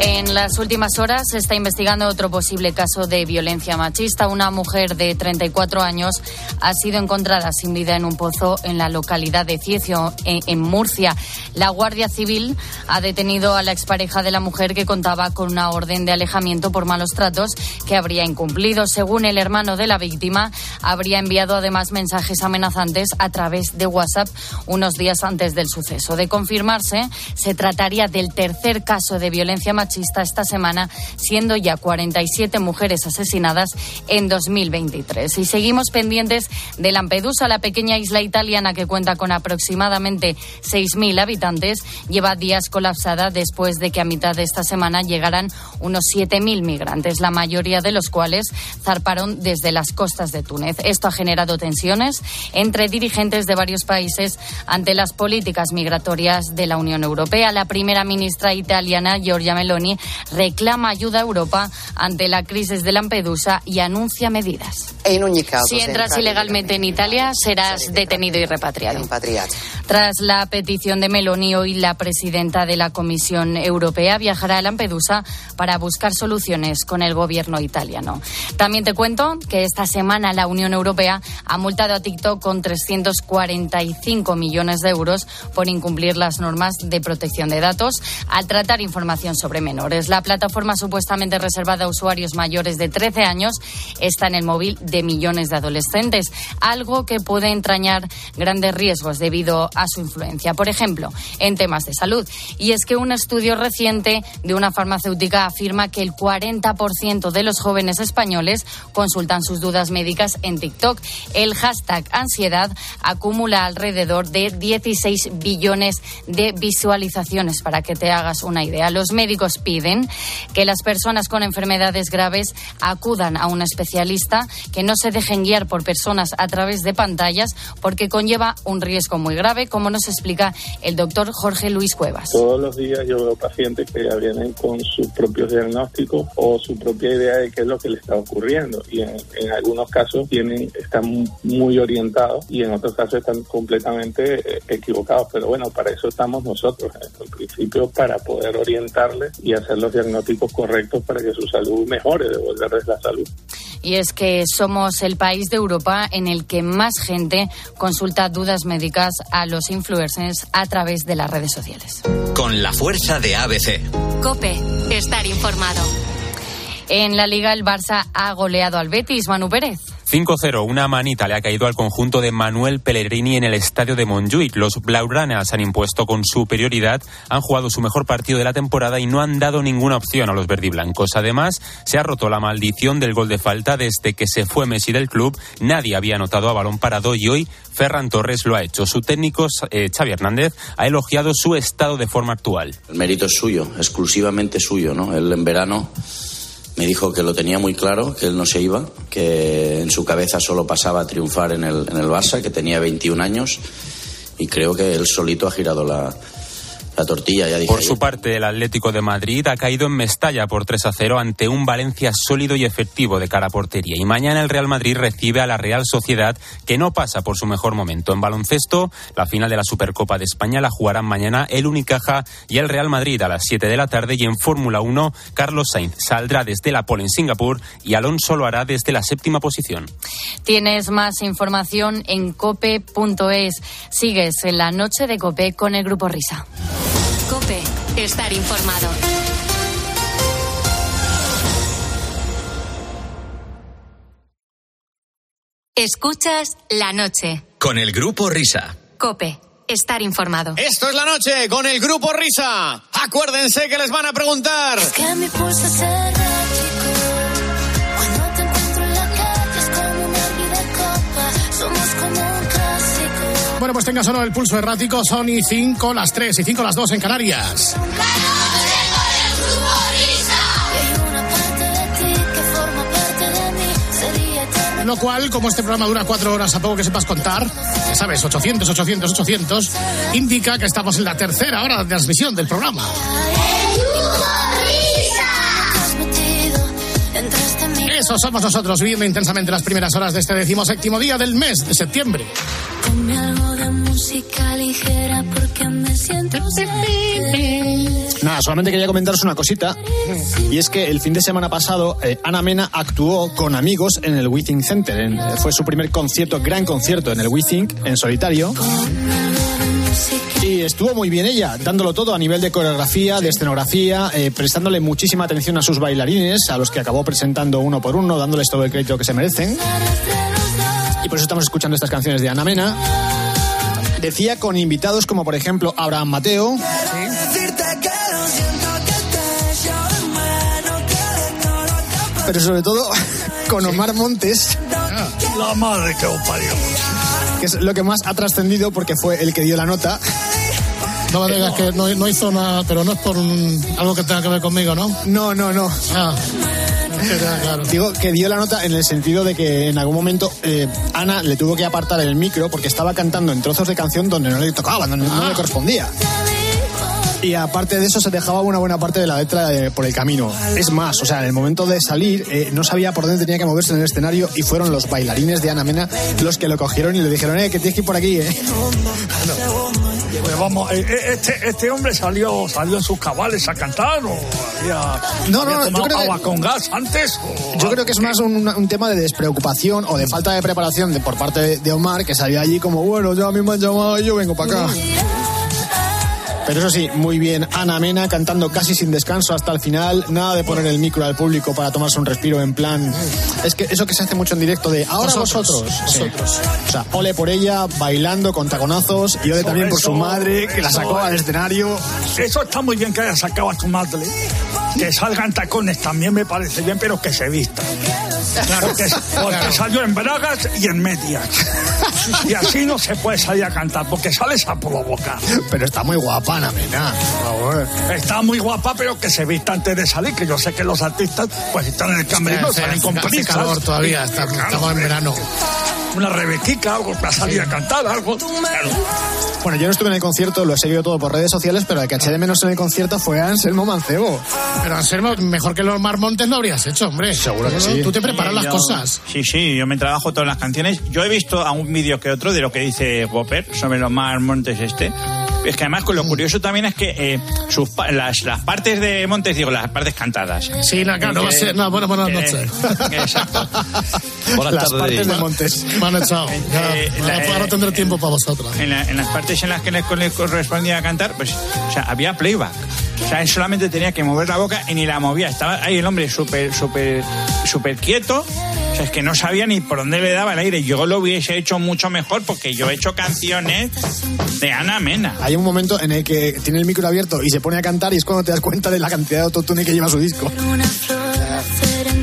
En las últimas horas se está investigando otro posible caso de violencia machista. Una mujer de 34 años ha sido encontrada sin vida en un pozo en la localidad de Ciecio, en, Murcia. La Guardia Civil ha detenido a la expareja de la mujer que contaba con una orden de alejamiento por malos tratos que habría incumplido. Según el hermano de la víctima, habría enviado además mensajes amenazantes a través de WhatsApp unos días antes del suceso. De confirmarse, se trataría del tercer caso de violencia machista esta semana, siendo ya 47 mujeres asesinadas en 2023. Y seguimos pendientes de Lampedusa, la pequeña isla italiana que cuenta con aproximadamente 6.000 habitantes, lleva días colapsada después de que a mitad de esta semana llegaran unos 7.000 migrantes, la mayoría de los cuales zarparon desde las costas de Túnez. Esto ha generado tensiones entre dirigentes de varios países ante las políticas migratorias de la Unión Europea. La primera ministra italiana, Giorgia Meloni, reclama ayuda a Europa ante la crisis de Lampedusa y anuncia medidas. Si entras ilegalmente en Italia, serás detenido y repatriado. Tras la petición de Meloni, hoy la presidenta de la Comisión Europea viajará a Lampedusa para buscar soluciones con el gobierno italiano. También te cuento que esta semana la Unión Europea ha multado a TikTok con 345 millones de euros por incumplir las normas de protección de datos al tratar información sobre menores. La plataforma supuestamente reservada a usuarios mayores de 13 años está en el móvil de millones de adolescentes, algo que puede entrañar grandes riesgos debido a su influencia, por ejemplo, en temas de salud. Y es que un estudio reciente de una farmacéutica afirma que el 40% de los jóvenes españoles consultan sus dudas médicas en TikTok. El hashtag ansiedad acumula alrededor de 16 billones de visualizaciones, para que te hagas una idea. Los médicos piden que las personas con enfermedades graves acudan a un especialista, que no se dejen guiar por personas a través de pantallas, porque conlleva un riesgo muy grave como nos explica el doctor Jorge Luis Cuevas. Todos los días yo veo pacientes que ya vienen con sus propios diagnósticos o su propia idea de qué es lo que le está ocurriendo y en, algunos casos tienen están muy orientados y en otros casos están completamente eh, equivocados. Pero bueno, para eso estamos nosotros, en principio, para poder orientarles y hacer los diagnósticos correctos para que su salud mejore, devolverles la salud. Y es que somos el país de Europa en el que más gente consulta dudas médicas a los influencers a través de las redes sociales. Con la fuerza de ABC. Cope, estar informado. En la liga el Barça ha goleado al Betis, Manu Pérez. 5-0, una manita le ha caído al conjunto de Manuel Pellegrini en el estadio de Montjuic. Los blaugranas han impuesto con superioridad, han jugado su mejor partido de la temporada y no han dado ninguna opción a los verdiblancos. Además, se ha roto la maldición del gol de falta desde que se fue Messi del club. Nadie había anotado a balón parado y hoy Ferran Torres lo ha hecho. Su técnico, eh, Hernández, ha elogiado su estado de forma actual. El mérito es suyo, exclusivamente suyo, ¿no? Él en verano me dijo que lo tenía muy claro, que él no se iba, que en su cabeza solo pasaba a triunfar en el, en el Barça, que tenía 21 años y creo que él solito ha girado la, la tortilla, ya dije. Por su parte, el Atlético de Madrid ha caído en Mestalla por 3 a 0 ante un Valencia sólido y efectivo de cara a portería. Y mañana el Real Madrid recibe a la Real Sociedad, que no pasa por su mejor momento. En baloncesto, la final de la Supercopa de España la jugarán mañana el Unicaja y el Real Madrid a las 7 de la tarde. Y en Fórmula 1, Carlos Sainz saldrá desde la pole en Singapur y Alonso lo hará desde la séptima posición. Tienes más información en cope.es. Sigues en la noche de Cope con el Grupo Risa. Cope, estar informado. Escuchas la noche. Con el grupo Risa. Cope, estar informado. Esto es la noche con el grupo Risa. Acuérdense que les van a preguntar. que mi pulso se Cuando bueno, pues tenga solo el pulso errático. Son y 5 las 3 y 5 las 2 en Canarias. Lo cual, como este programa dura cuatro horas a poco que sepas contar, ya sabes, 800, 800, 800, indica que estamos en la tercera hora de transmisión del programa. Eso somos nosotros viviendo intensamente las primeras horas de este decimoséptimo día del mes de septiembre. Música ligera porque me siento Nada, solamente quería comentaros una cosita. Y es que el fin de semana pasado, eh, Ana Mena actuó con amigos en el WeThink Center. En, fue su primer concierto, gran concierto en el WeThink, en solitario. Y estuvo muy bien ella, dándolo todo a nivel de coreografía, de escenografía, eh, prestándole muchísima atención a sus bailarines, a los que acabó presentando uno por uno, dándoles todo el crédito que se merecen. Y por eso estamos escuchando estas canciones de Ana Mena. Decía con invitados como por ejemplo Abraham Mateo. Pero sobre todo con Omar Montes. La madre que os parió. Que es lo que más ha trascendido porque fue el que dio la nota. No me digas que no, no hizo nada, pero no es por un- algo que tenga que ver conmigo, ¿no? No, no, no. Ah, claro. Digo que dio la nota en el sentido de que en algún momento eh, Ana le tuvo que apartar el micro porque estaba cantando en trozos de canción donde no le tocaba, donde no le correspondía. Y aparte de eso se dejaba una buena parte de la letra eh, por el camino. Es más, o sea, en el momento de salir eh, no sabía por dónde tenía que moverse en el escenario y fueron los bailarines de Ana Mena los que lo cogieron y le dijeron, eh, que tienes que ir por aquí, eh. Pues vamos, eh, eh, este, este hombre salió, salió en sus cabales a cantar o había, No, había no, yo tomado creo que- agua con gas antes. o Yo creo que es más un, un tema de despreocupación o de falta de preparación de, por parte de, de Omar, que salió allí como, bueno, ya a mí me han llamado y yo vengo para acá. Pero eso sí, muy bien, Ana Mena cantando casi sin descanso hasta el final, nada de poner el micro al público para tomarse un respiro en plan... Es que eso que se hace mucho en directo de ahora Vosotros, vosotros. Sí. O sea, ole por ella, bailando con taconazos y ole también por su madre, que la sacó al escenario. Eso está muy bien que haya sacado a tu madre. Que salgan tacones también me parece bien, pero que se vistan. Porque, porque salió en bragas y en medias. Y así no se puede salir a cantar, porque sales a provocar. Pero está muy guapa Ana Mena, por favor. Está muy guapa, pero que se vista antes de salir, que yo sé que los artistas pues están en el camerino, salen con prisas. calor todavía, está- Claro, estamos en verano. Una rebequica, algo para salir a cantar, algo. Claro. Bueno, yo no estuve en el concierto, lo he seguido todo por redes sociales, pero el que eché de menos en el concierto fue a Anselmo Mancebo. Pero Anselmo, mejor que los Marmontes lo habrías hecho, hombre. Seguro que No, no, sí. Tú te preparas Sí, las yo- cosas. Sí, sí, yo me trabajo todas las canciones. Yo he visto a un vídeo que otro de lo que dice Popper sobre los Mar Montes este. Es que además con lo curioso también es que eh, sus, las, las partes de Montes, digo, las partes cantadas. Sí, no, claro, no va a ser. No, bueno, buenas Eh, noches. Exacto. Buenas Las tardes. partes de Montes. Me han echado. Ya, Eh, ahora, la- tendré tiempo para vosotros. En, la- en las partes en las que le correspondía cantar, pues, o sea, había playback. O sea, él solamente tenía que mover la boca y ni la movía. Estaba ahí el hombre súper, súper, súper quieto. Es que no sabía ni por dónde le daba el aire. Yo lo hubiese hecho mucho mejor porque yo he hecho canciones de Ana Mena. Hay un momento en el que tiene el micro abierto y se pone a cantar y es cuando te das cuenta de la cantidad de autotune que lleva su disco.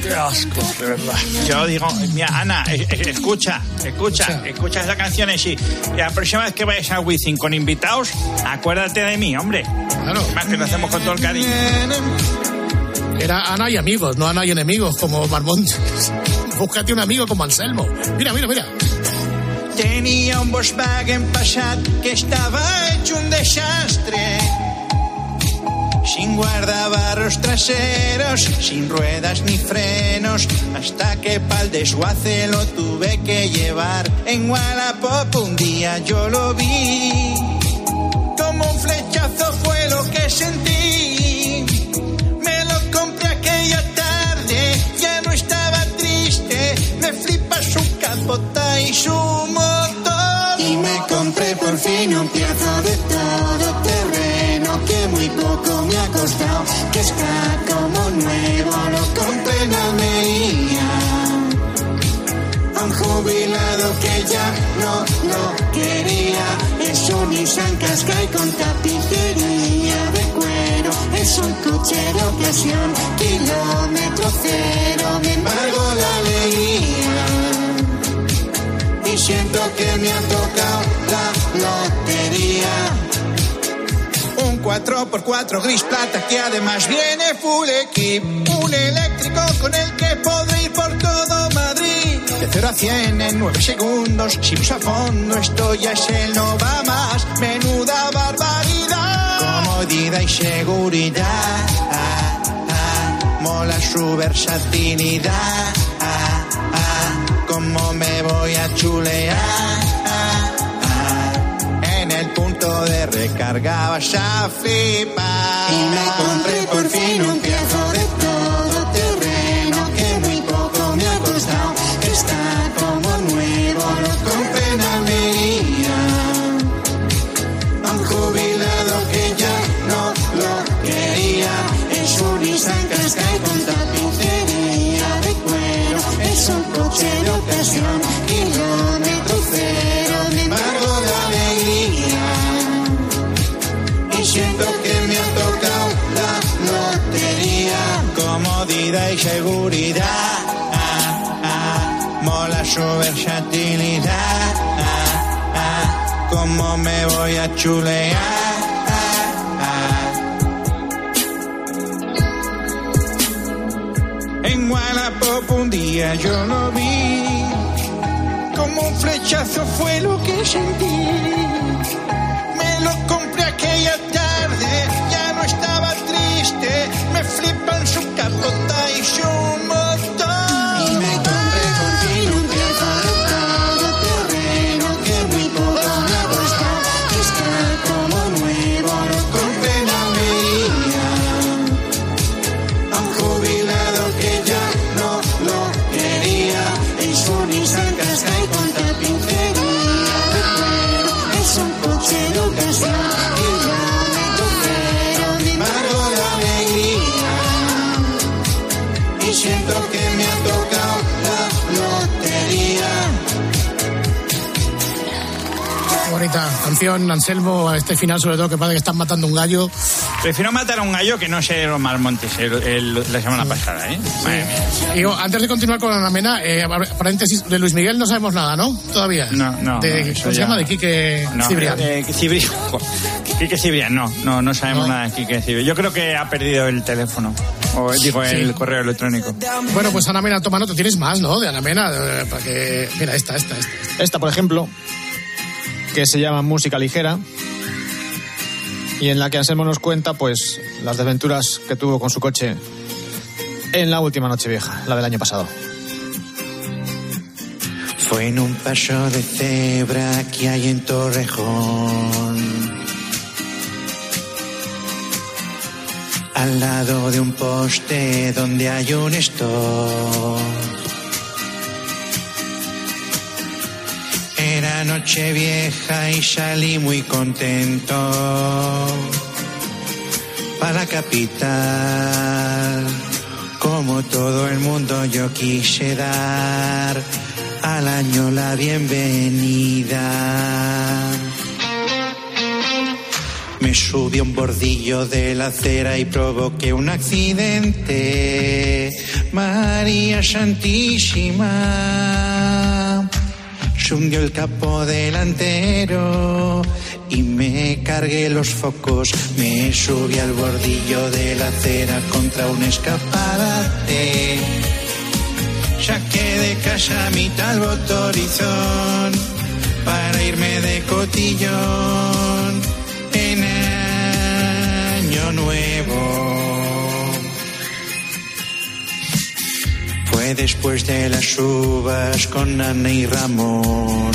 Qué asco, de verdad. Yo digo, mira, Ana, eh, eh, escucha, escucha, escucha esa canción y sí. Y la próxima vez que vayas a Wizzing con invitados, acuérdate de mí, hombre. Claro. Más que lo hacemos con todo el cariño. Era Ana y amigos, no Ana y enemigos como Marmontes. Búscate un amigo como Anselmo. Mira, mira, mira. Tenía un Volkswagen Passat que estaba hecho un desastre. Sin guardabarros traseros, sin ruedas ni frenos, hasta que pa'l desguace lo tuve que llevar. En Wallapop un día yo lo vi, como un flechazo fue lo que sentí. Me flipa su capota y su motor. Y me compré por fin un pedazo de todo terreno que muy poco me ha costado, que está como nuevo, lo compré en Almería. A un jubilado que ya no lo quería, es un Nissan Qashqai con tapicería de cuero, es un coche de ocasión, kilómetro cero, me embargo la alegría y siento que me ha tocado la lotería. Un 4x4 gris plata que además viene full equip. Un eléctrico con el que podré ir por todo Madrid. De 0 a 100 en 9 segundos. Si uso a fondo, esto ya es el no va más. Menuda barbaridad. Comodidad y seguridad. Ah, ah, mola su versatilidad. Me voy a chulear. En el punto de recarga vas a. Y me compré por fin un piezo de ocasión, kilómetro cero. Me embargo de alegría. Y siento que me ha tocado la lotería. Comodidad y seguridad. Mola su versatilidad. Ah, como me voy a chulear. En Wallapop un día yo vi, como un flechazo fue lo que sentí. Me lo compré aquella tarde, ya no estaba triste, me flipan su capota y su Anselmo, a este final sobre todo que parece que están matando un gallo. Prefiero matar a un gallo que no ser Omar Montes el- el- la semana pasada, ¿eh? Mía. Digo, antes de continuar con Ana Mena, eh, paréntesis, de Luis Miguel no sabemos nada, ¿no? Todavía. No, no. De, no, ¿Cómo se llama? De Quique No, Cibrián. eh, Quique Cibrián, no, no, no sabemos nada de Quique Cibrián. Yo creo que ha perdido el teléfono, o digo, el Sí. correo electrónico. Bueno, pues Ana Mena, toma nota. Tienes más, ¿no? De Ana Mena, eh, para que... Mira, esta, esta, esta. Esta, por ejemplo, que se llama Música Ligera y en la que Anselmo nos cuenta pues las desventuras que tuvo con su coche en la última noche vieja, la del año pasado. Fue en un paso de cebra que hay en Torrejón. Al lado de un poste donde hay un store. Era noche vieja y salí muy contento para la capital. Como todo el mundo yo quise dar al año la bienvenida. Me subí a un bordillo de la acera y provoqué un accidente. María Santísima. Se hundió el capo delantero y me cargué los focos. Me subí al bordillo de la acera contra un escaparate. Saqué de casa mi tal botorizón para irme de cotillón Después de las uvas con Ana y Ramón.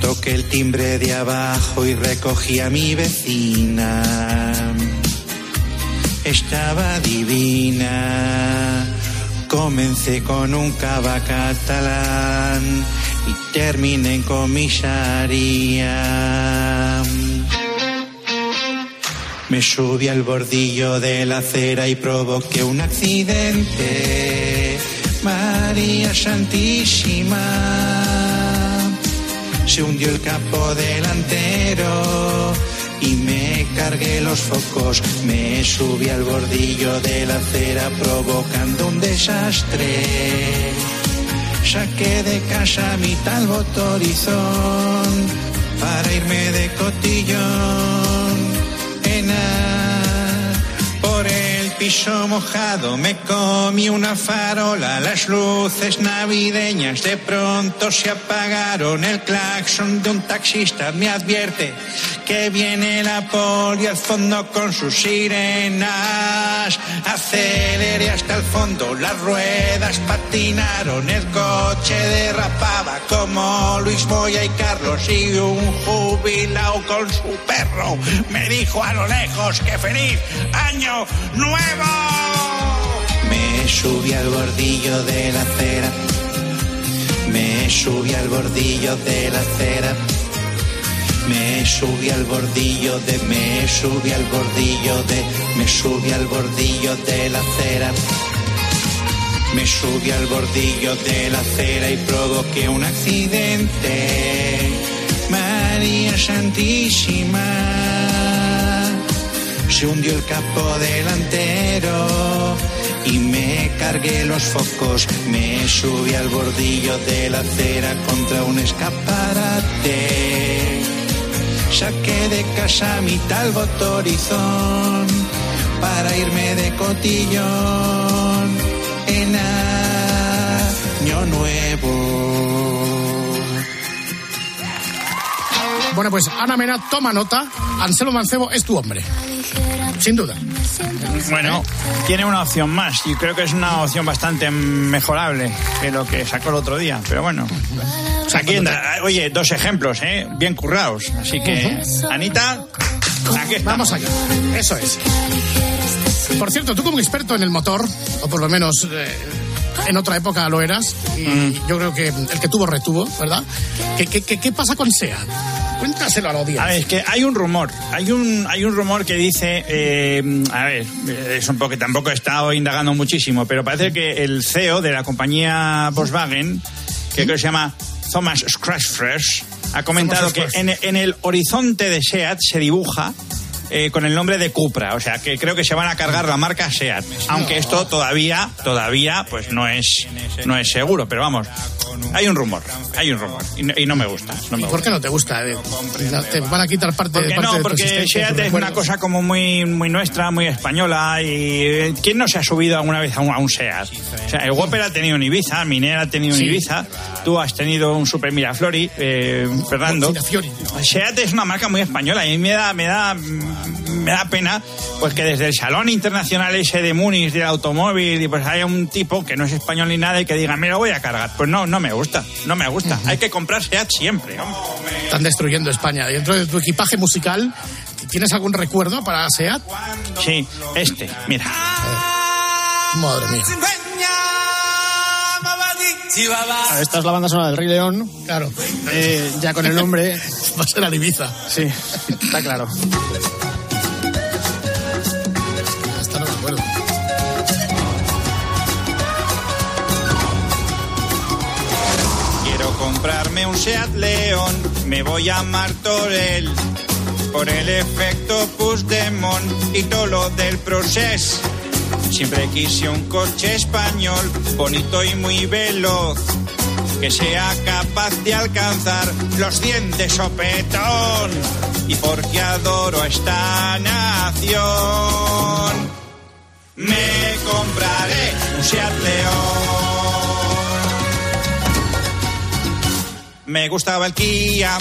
Toqué el timbre de abajo y recogí a mi vecina. Estaba divina. Comencé con un cava catalán y terminé en comisaría. Me subí al bordillo de la acera y provoqué un accidente. María Santísima. Se hundió el capo delantero y me cargué los focos. Me subí al bordillo de la acera provocando un desastre. Saqué de casa mi tal botorizón para irme de cotillón en piso mojado me comí una farola, las luces navideñas de pronto se apagaron, el claxon de un taxista me advierte que viene la poli al fondo con sus sirenas, aceleré hasta el fondo, las ruedas patinaron, el coche derrapaba como Luis Moya y Carlos y un jubilado con su perro me dijo a lo lejos que feliz año nuevo. Me subí al bordillo de la acera, me subí al bordillo de la acera. Me subí al bordillo de, me subí al bordillo de, me subí al bordillo de la acera. Me subí al bordillo de la acera y provoqué un accidente. María Santísima. Se hundió el capo delantero y me cargué los focos. Me subí al bordillo de la acera contra un escaparate. Saqué de casa mi tal botorizón para irme de cotillón en año nuevo. Bueno, pues Ana Mena, toma nota. Anselmo Mancebo es tu hombre. Sin duda. Bueno, tiene una opción más y creo que es una opción bastante mejorable que lo que sacó el otro día. Pero bueno, aquí anda. Oye, dos ejemplos, ¿eh? Bien currados. Así que, Anita, aquí. Vamos allá. Eso es. Por cierto, tú como experto en el motor, o por lo menos eh, en otra época lo eras, y yo creo que el que tuvo retuvo, ¿verdad? ¿Qué, qué, qué, qué pasa con SEAT? Cuéntaselo a la audiencia. A ver, es que hay un rumor, hay un, hay un rumor que dice, eh, a ver, es un poco que tampoco he estado indagando muchísimo, pero parece que el CEO de la compañía Volkswagen, que creo que se llama Thomas Scratchfresh, ha comentado que en, en el horizonte de SEAT se dibuja eh, con el nombre de Cupra, o sea que creo que se van a cargar la marca Seat, aunque esto todavía, todavía, pues no es, no es seguro, pero vamos, hay un rumor, hay un rumor y no, y no me gusta. No me ¿Y por qué no te gusta? Eh, Te van a quitar parte, porque parte no, de tu porque existencia, Seat es una cosa como muy, muy nuestra, muy española y eh, ¿quién no se ha subido alguna vez a un, a un Seat? O sea, el Whopper ha tenido un Ibiza, Minera ha tenido un Sí. Ibiza, tú has tenido un Super Miraflori, eh, Fernando. Seat es una marca muy española y me da, me da, me da pena pues que desde el Salón Internacional ese de Múnich del automóvil y pues haya un tipo que no es español ni nada y que diga, me lo voy a cargar. Pues no, no me gusta, no me gusta. Hay que comprar Seat siempre. hombre. Están destruyendo España. Dentro de tu equipaje musical, ¿tienes algún recuerdo para SEAT? Sí, este, mira. Madre mía. Ah, Esta es la banda sonora del Rey León. Claro. Eh, ya con el nombre. Va a ser al Ibiza. Sí, está claro. Seat León, me voy a Martorell por el efecto Puigdemont y todo lo del proceso. Siempre quise un coche español, bonito y muy veloz, que sea capaz de alcanzar los 100 de sopetón. Y porque adoro esta nación, me compraré un Seat León. Me gustaba el Kia,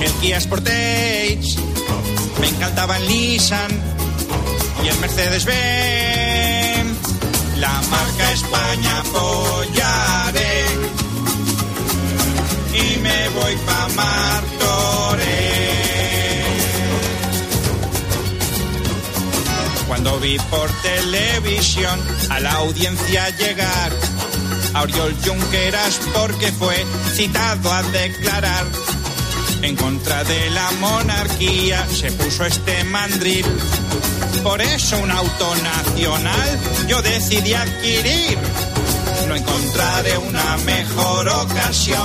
el Kia Sportage, me encantaba el Nissan y el Mercedes-Benz. La marca España apoyaré y me voy pa' Martorell. Cuando vi por televisión a la audiencia llegar a Junqueras porque fue citado a declarar en contra de la monarquía se puso este mandril. Por eso un auto nacional yo decidí adquirir. No encontraré una mejor ocasión.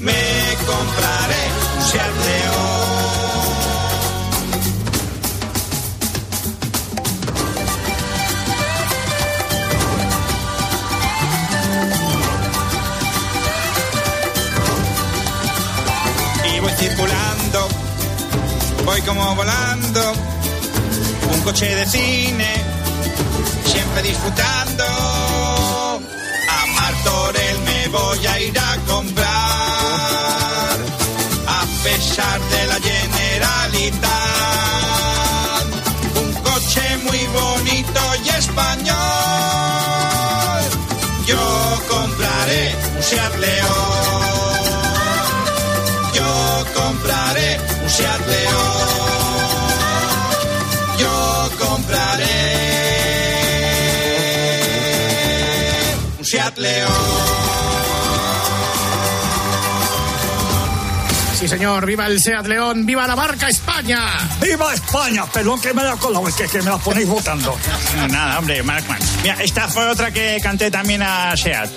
Me compraré un Seat León. Circulando, voy como volando, un coche de cine, siempre disfrutando. A Martorell me voy a ir a comprar, a pesar de la generalidad. Un coche muy bonito y español. Yo compraré un Seat León. Seat León. Yo compraré un Seat León. Sí, señor, viva el Seat León, viva la marca España. ¡Viva España! Perdón que me la colado, es que, que me la ponéis votando. No, nada, hombre, Markman. Mira, esta fue otra que canté también a Seat.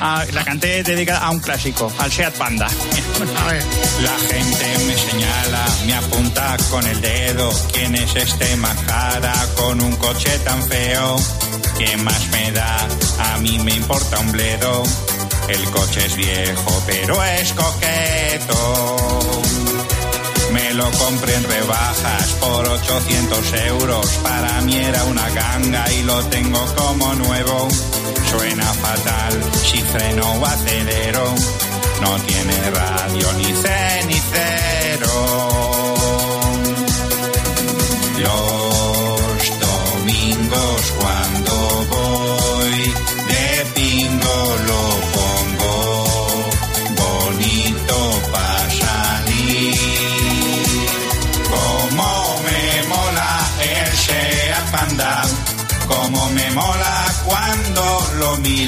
Ah, la canté dedicada a un clásico, al Seat Panda. A ver. La gente me señala, me apunta con el dedo. ¿Quién es este majara con un coche tan feo? ¿Qué más me da? A mí me importa un bledo. El coche es viejo, pero es coqueto. Lo compré en rebajas por 800 euros. Para mí era una ganga y lo tengo como nuevo. Suena fatal si freno o acelero. No tiene radio ni cenicero.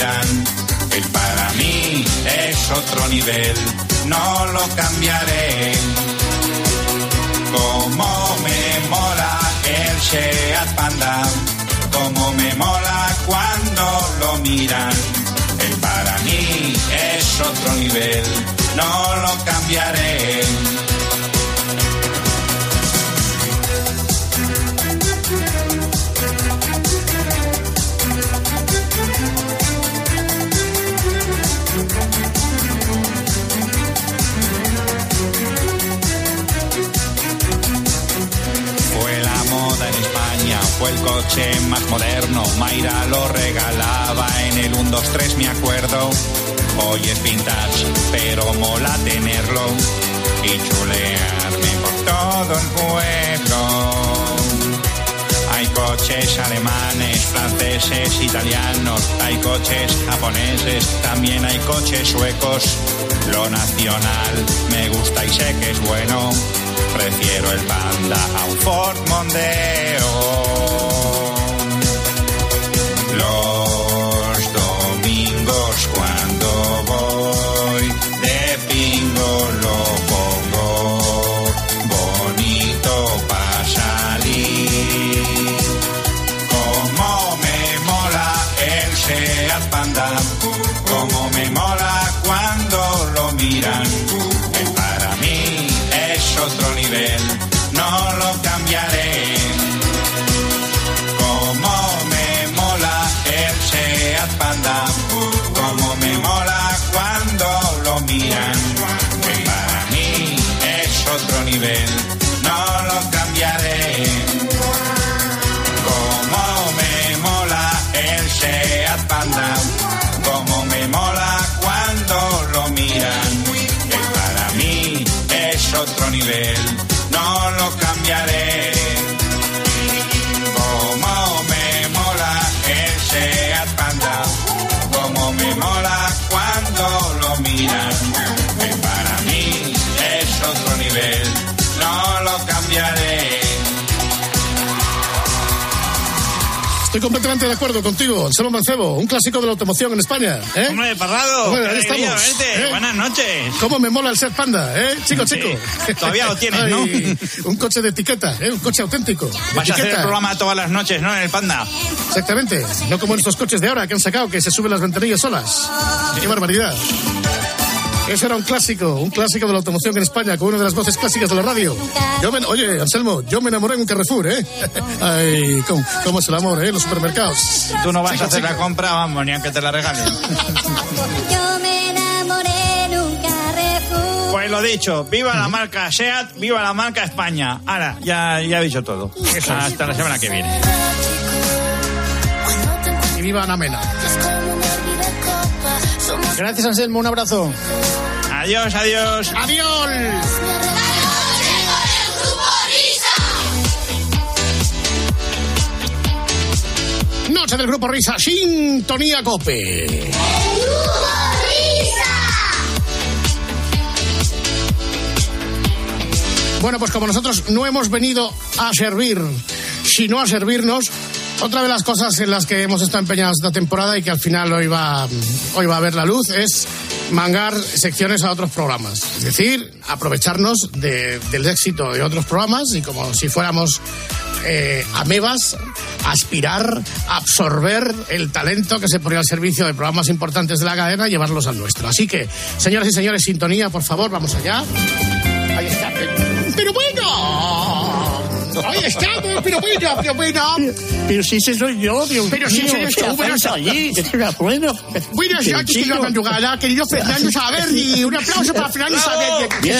Él para mí es otro nivel, no lo cambiaré. Como me mola el Seat Panda, como me mola cuando lo miran. Él para mí es otro nivel, no lo cambiaré. Coche más moderno. Mayra lo regalaba en el 1, 2, 3, me acuerdo. Hoy es vintage, pero mola tenerlo y chulearme por todo el pueblo. Hay coches alemanes, franceses, italianos, hay coches japoneses, también hay coches suecos. Lo nacional me gusta y sé que es bueno. Prefiero el Panda a un Ford Mondeo. Nivel, Estoy completamente de acuerdo contigo, Anselmo Mancebo, un clásico de la automoción en España. ¿eh? Hombre, Parrado, Hombre, ahí estamos. verte. ¿eh? Buenas noches. ¿Cómo me mola el Seat Panda, eh? Chico, Sí, chico. todavía lo tienes, ¿no? Ay, Un coche de etiqueta, ¿eh? Un coche auténtico. Vas a hacer el programa todas las noches, ¿no? En el Panda. Exactamente. No como en estos coches de ahora que han sacado que se suben las ventanillas solas. ¡Qué barbaridad! Eso era un clásico, un clásico de la automoción en España, con una de las voces clásicas de la radio. Yo me, oye, Anselmo, yo me enamoré en un Carrefour, ¿eh? Ay, ¿cómo, cómo es el amor, ¿eh? Los supermercados. Tú no vas a hacer la compra, vamos, ni aunque te la regalen. Yo me enamoré en un Carrefour. Pues lo dicho, viva la marca SEAT, viva la marca España. Ahora, ya, ya he dicho todo. Hasta la semana que viene. Y viva Ana Mena. Gracias, Anselmo. Un abrazo. Adiós, adiós. Adiós. Noche del Grupo Risa, Sintonía Cope. Bueno, pues como nosotros no hemos venido a servir, sino a servirnos, otra de las cosas en las que hemos estado empeñados esta temporada y que al final hoy va, hoy va a ver la luz es mangar secciones a otros programas. Es decir, aprovecharnos de- del éxito de otros programas y como si fuéramos eh, amebas, aspirar, absorber el talento que se pone al servicio de programas importantes de la cadena y llevarlos al nuestro. Así que, señoras y señores, sintonía, por favor, vamos allá. Ahí está. Pero bueno, ahí estamos, pero bueno, pero bueno. Pero si ese soy yo, Dios Pero si ese eres ¿qué tú, buenas- allí? ¿Qué te bueno? Buenas noches, querida chico, madrugada, querido Fernando Saberni. Un aplauso para Fernando Saberni. Bien.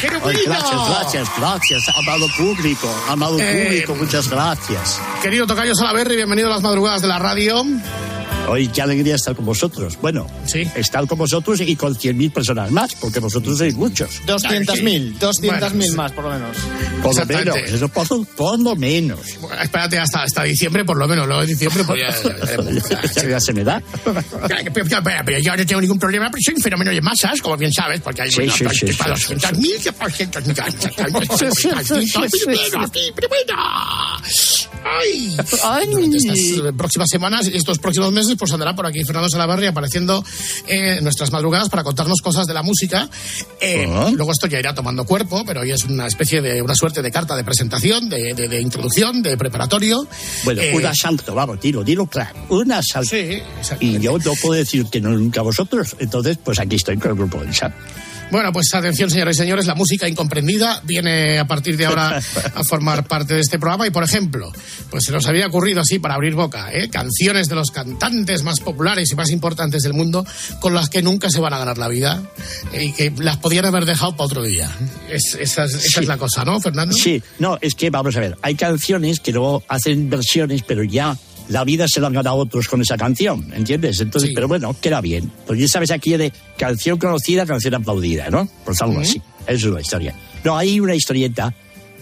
Pero bueno. gracias, gracias, gracias, amado público, amado Eh, público, muchas gracias. Querido Tocayo Salaberri, bienvenido a las madrugadas de la radio. Hoy qué alegría estar con vosotros. Bueno, estar con vosotros y con 100.000 personas más, porque vosotros sois muchos. 200.000, 200.000 más, por lo menos. Por lo menos, eso por, por lo menos. Espérate hasta, hasta diciembre, por lo menos, luego de diciembre, pues ya. ya, ya se me da. Pero, yo no tengo ningún problema, pero soy un fenómeno de masas, como bien sabes, porque hay Sí, bueno, sí, pues, sí, para sí, los 200.000, que por cientos pero bueno. Ay, durante estas eh, próximas semanas y estos próximos meses, pues andará por aquí Fernando Salabarri apareciendo en nuestras madrugadas para contarnos cosas de la música. Eh, Luego esto ya irá tomando cuerpo, pero hoy es una especie de, una suerte de carta de presentación, de, de- de introducción, de preparatorio. Bueno, Eh, un asalto, vamos, dilo, dilo claro. Un asalto. y yo no puedo decir que no nunca a vosotros, entonces, pues aquí estoy con el grupo del SAP. Bueno, pues atención, señoras y señores, la música incomprendida viene a partir de ahora a formar parte de este programa y, por ejemplo, pues se nos había ocurrido así para abrir boca, ¿eh? canciones de los cantantes más populares y más importantes del mundo con las que nunca se van a ganar la vida eh, y que las podían haber dejado para otro día. Es- esa es, esa es la cosa, ¿no, Fernando? Sí, no, es que vamos a ver, hay canciones que luego hacen versiones, pero ya la vida se la han ganado otros con esa canción, ¿entiendes? Entonces, pero bueno, queda bien. Pues ya sabes aquí de canción conocida, canción aplaudida, ¿no? Pues algo así. Eso es la historia. No, hay una historieta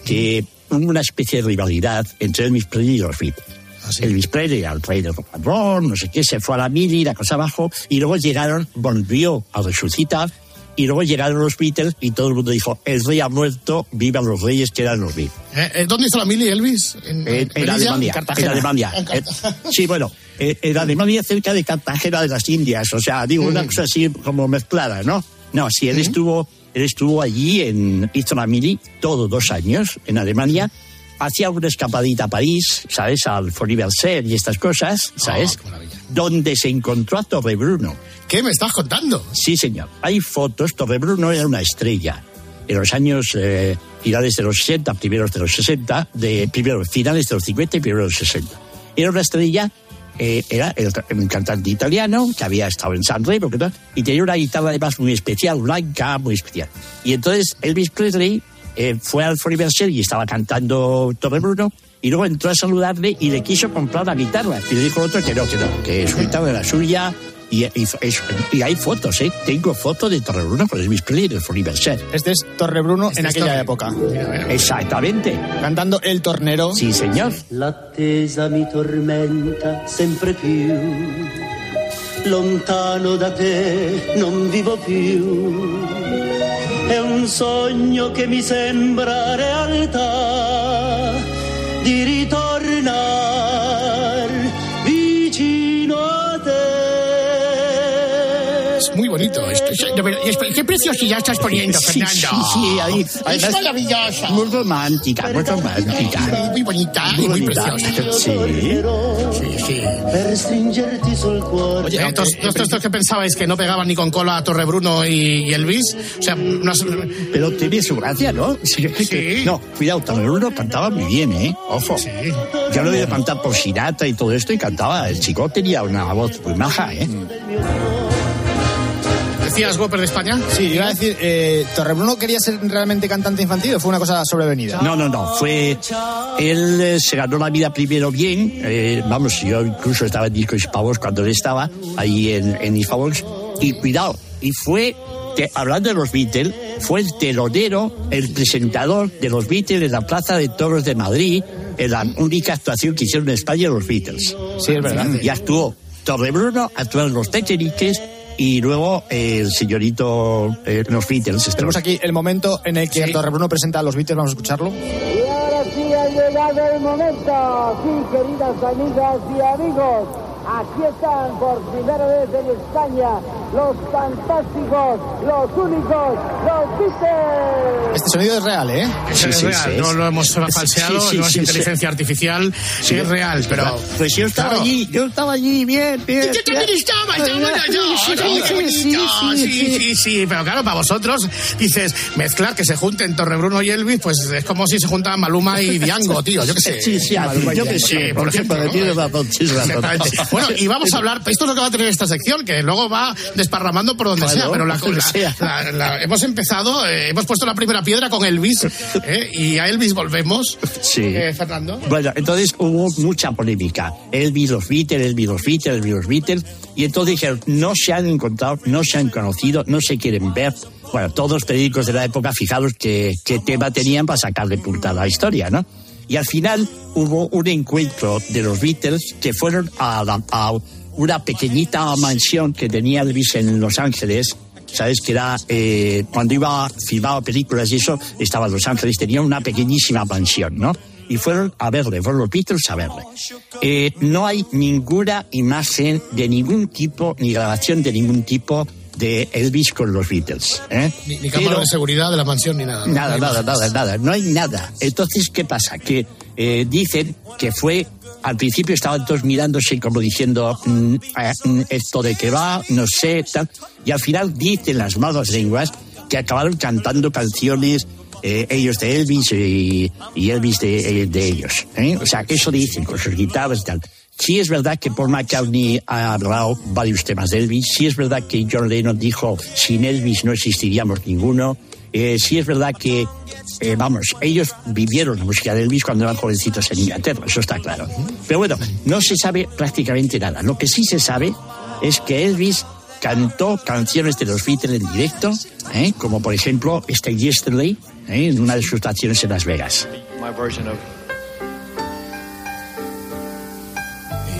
que una especie de rivalidad entre Elvis Presley y los Beatles. Elvis Presley era el rey del rock and roll, no sé qué, se fue a la mili, la cosa abajo, y luego llegaron, volvió a resucitar, y luego llegaron los Beatles y todo el mundo dijo, el rey ha muerto, vivan los reyes que eran los Beatles. ¿Eh? Eh, ¿Dónde hizo la mili, Elvis? ¿En, En, en Melilla? Alemania. En Alemania. En Eh, sí, bueno, eh, en Alemania cerca de Cartagena de las Indias. O sea, digo, una cosa así como mezclada, ¿no? No, sí, él estuvo, él estuvo allí en hizo la mili todos dos años en Alemania. Hacía una escapadita a París, ¿sabes? Al Foliverset y estas cosas, ¿sabes? donde se encontró a Torre Bruno. ¿Qué me estás contando? Sí, señor. Hay fotos. Torre Bruno era una estrella. En los años eh, finales de los 60, primeros de los 60, de, primero, finales de los 50 y primeros de los 60. Era una estrella, eh, era el- un cantante italiano que había estado en San Remo y tenía una guitarra además muy especial, blanca, muy especial. Y entonces Elvis Presley eh, fue al Foliverset y estaba cantando Torre Bruno y luego entró a saludarle y le quiso comprar la guitarra. Y le dijo el otro que no, que no, que su guitarra era suya. Y, y- y hay fotos, ¿eh? Tengo fotos de Torre Bruno con Elvis Presley del Foliverset. Este es Torre Bruno Este en es aquella Torre- época. Exactamente. Cantando El Tornero. Sí, señor. L'attesa mi tormenta sempre più. Lontano da te non vivo più. È un sogno che mi sembra realtà. Di ritornar Es muy bonito. esto. Es- de verdad, es- ¿Qué preciosidad estás poniendo, Sí, Fernando? sí, sí, ahí- es maravillosa. Muy romántica, muy romántica. Muy bonita y muy bonita. preciosa. Sí. Sí, sí. Oye, estos, estos, estos que pensabais que no pegaban ni con cola a Torre Bruno y, y Elvis, o sea, unas- Pero tiene su gracia, ¿no? Sí. No, cuidado, Torre Bruno cantaba muy bien, ¿eh? Ojo. Yo lo he oído cantar por Sinatra y todo esto y cantaba. El chico tenía una voz muy maja, ¿eh? Decías, Whopper de España? Sí, iba a decir, eh, ¿Torrebruno quería ser realmente cantante infantil o fue una cosa sobrevenida? No, no, no. Fue. Él eh, se ganó la vida primero bien. eh, vamos, yo incluso estaba en Disco Hispavox cuando él estaba ahí en, en Hispavox. Y cuidado, y fue. que, hablando de los Beatles, fue el telonero, el presentador de los Beatles en la Plaza de Toros de Madrid, en la única actuación que hicieron en España los Beatles. Sí, es verdad. Y actuó Torrebruno, actuaron los Techniques y luego eh, el señorito eh, los Beatles. Tenemos aquí el momento en el que Torrebruno presenta a los Beatles, vamos a escucharlo. Y ahora sí ha llegado el momento. Sí, queridas amigas y amigos. Aquí están por primera vez en España los fantásticos, los únicos, los Beatles. Este sonido es real, ¿eh? Eso es real, no lo hemos falseado, Sí, sí, no es sí, inteligencia artificial, sí, es real, pero... Pues yo estaba Claro. allí, yo estaba allí, bien, bien. Yo también estaba, estaba allá, Sí, sí, Qué sí, sí, Sí, sí, sí, pero claro, para vosotros dices, mezclar que se junten Torrebruno y Elvis, pues es como si se juntaban Maluma y Diango, tío, yo qué sé. Sí, sí, yo que Diango. sé, Sí, por ejemplo. Bueno, y vamos a hablar, esto es lo que va a tener esta sección, que luego va desparramando por donde sea, pero la, la- hemos empezado, eh, hemos puesto la primera piedra con Elvis, eh, y a Elvis volvemos. Sí. Eh, Fernando. Bueno, entonces hubo mucha polémica. Elvis los Beatles, Elvis los Beatles, Elvis los Beatles. Y entonces dijeron, no se han encontrado, no se han conocido, no se quieren ver. Bueno, todos los periódicos de la época, fijaros qué, qué tema tenían para sacarle punta a la historia, ¿no? Y al final hubo un encuentro de los Beatles que fueron a, a una pequeñita mansión que tenía Elvis en Los Ángeles, ¿sabes? Que era, eh, cuando iba, filmaba películas y eso, estaba en Los Ángeles, tenía una pequeñísima mansión, ¿no? Y fueron a verle, fueron los Beatles a verle. Eh, no hay ninguna imagen de ningún tipo, ni grabación de ningún tipo de Elvis con los Beatles. ¿eh? Ni, ni cámara Pero- de seguridad de la mansión ni nada. ¿no? Nada, nada, nada, nada. No hay nada. Entonces, ¿qué pasa? Que eh, dicen que fue. Al principio estaban todos mirándose como diciendo mm, eh, mm, esto de que va, no sé, tal. Y al final dicen las malas lenguas que acabaron cantando canciones eh, ellos de Elvis y, y Elvis de, de ellos. ¿eh? O sea, que eso dicen con sus guitarras y tal. Sí es verdad que Paul McCartney ha hablado varios temas de Elvis. Sí es verdad que John Lennon dijo, sin Elvis no existiríamos ninguno. Eh, sí es verdad que, eh, vamos, ellos vivieron la música de Elvis cuando eran jovencitos en Inglaterra, eso está claro. Pero bueno, no se sabe prácticamente nada. Lo que sí se sabe es que Elvis cantó canciones de los Beatles en directo, ¿eh? como por ejemplo este Yesterday, ¿eh? en una de sus actuaciones en Las Vegas. my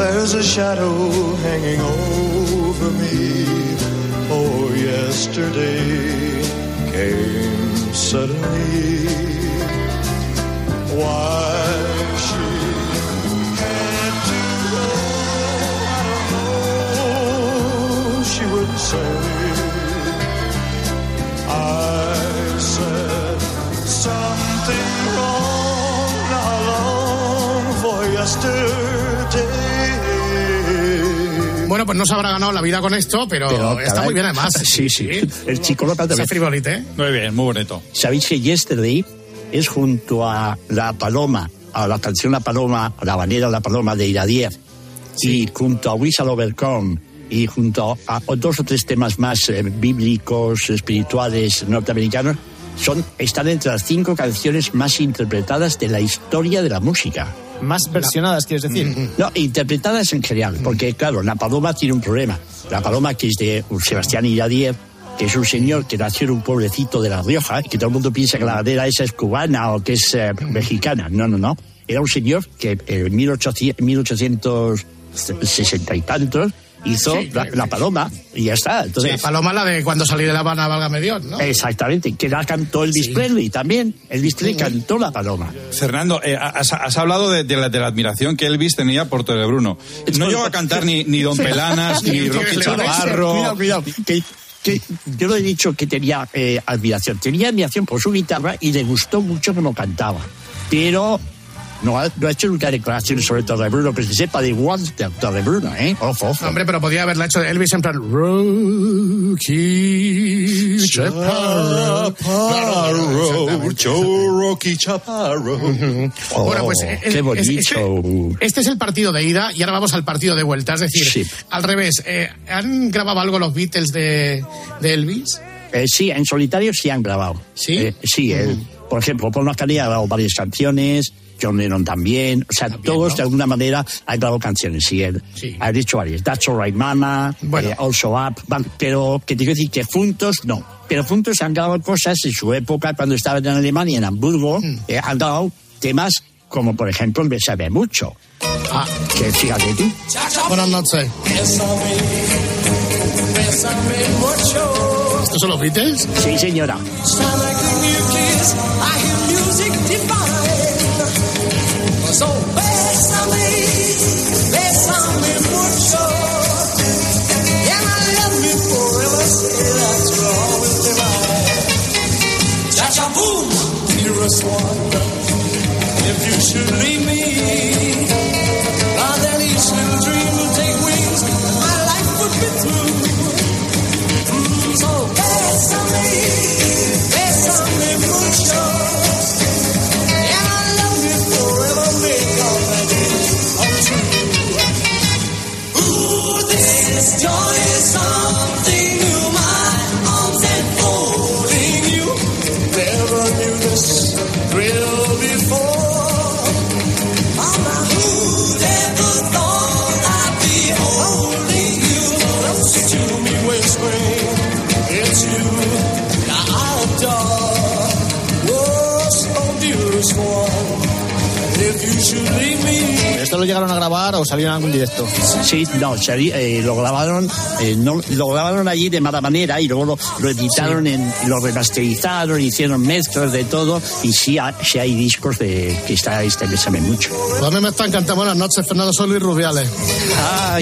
There's a shadow hanging over me. Oh, yesterday came suddenly. Why she had to go, I don't know. She would say, I said something wrong. Now long for yesterday. Bueno, pues no se habrá ganado la vida con esto, pero, Pero, está caray. muy bien además. Sí, sí. El chico lo canta Esa bien. frivolite, ¿eh? Muy bien, muy bonito. Sabéis que Yesterday es junto a La Paloma, a la canción La Paloma, a la banera La Paloma de Iradier, y junto a We Shall Overcome, y junto a dos o tres temas más eh, bíblicos, espirituales, norteamericanos, son, están entre las cinco canciones más interpretadas de la historia de la música. Más versionadas, quieres decir. No, interpretadas en general, porque claro, la paloma tiene un problema. La paloma que es de Sebastián Iradier, que es un señor que nació en un pueblecito de La Rioja, que todo el mundo piensa que la bandera esa es cubana o que es eh, mexicana. No, no, no. Era un señor que en 1800 1860 y tantos hizo Sí, la, sí, la sí. paloma y ya está. Entonces, La paloma, la de cuando salí de La Habana, válgame Dios, ¿no? Exactamente, que la cantó Elvis Presley también. Elvis Presley cantó la paloma. Fernando, eh, has, has hablado de, de la, de la admiración que Elvis tenía por Bruno. No llegó a cantar ni, ni Don Pelanas, ni Rocky Leones. Chaparro. Cuidado, cuidado. Que que yo lo he dicho que tenía eh, admiración. Tenía admiración por su guitarra y le gustó mucho como cantaba. Pero no ha, no ha hecho nunca declaraciones sobre todo de Bruno, que se sepa de igual Bruno, ¿eh? Ojo, ojo. Hombre, pero podía haberla hecho de Elvis en plan Rocky Chaparro. Rocky Chaparro. Bueno, pues eh, qué eh, bonito. Este, este es el partido de ida y ahora vamos al partido de vuelta. Es decir, Sí. al revés, eh, ¿han grabado algo los Beatles de, de Elvis? Eh, sí, en solitario sí han grabado. ¿Sí? Eh, sí, él, por ejemplo, Paul McCartney ha grabado varias canciones, John Lennon también, o sea, todos de alguna manera han grabado canciones, sí, él ha dicho varias, That's Alright Mama, eh, Also Up, van, pero que te quiero decir que juntos no, pero juntos han grabado cosas en su época cuando estaban en Alemania, en Hamburgo, Mm. eh, han grabado temas como por ejemplo Me sabe mucho. Ah, que fíjate tú. Buenas noches. ¿Estos son los Beatles? Sí, señora. If you should leave me, llegaron a grabar o salió en algún directo? Sí, no, eh, lo grabaron, eh, no, lo grabaron allí de mala manera y luego lo, lo editaron, en, lo remasterizaron, hicieron mezclas de todo y sí, ha- sí hay discos de que está este me sabe mucho. Pues a mí me está encantando. Buenas noches, Fernando Soy Luis Rubiales.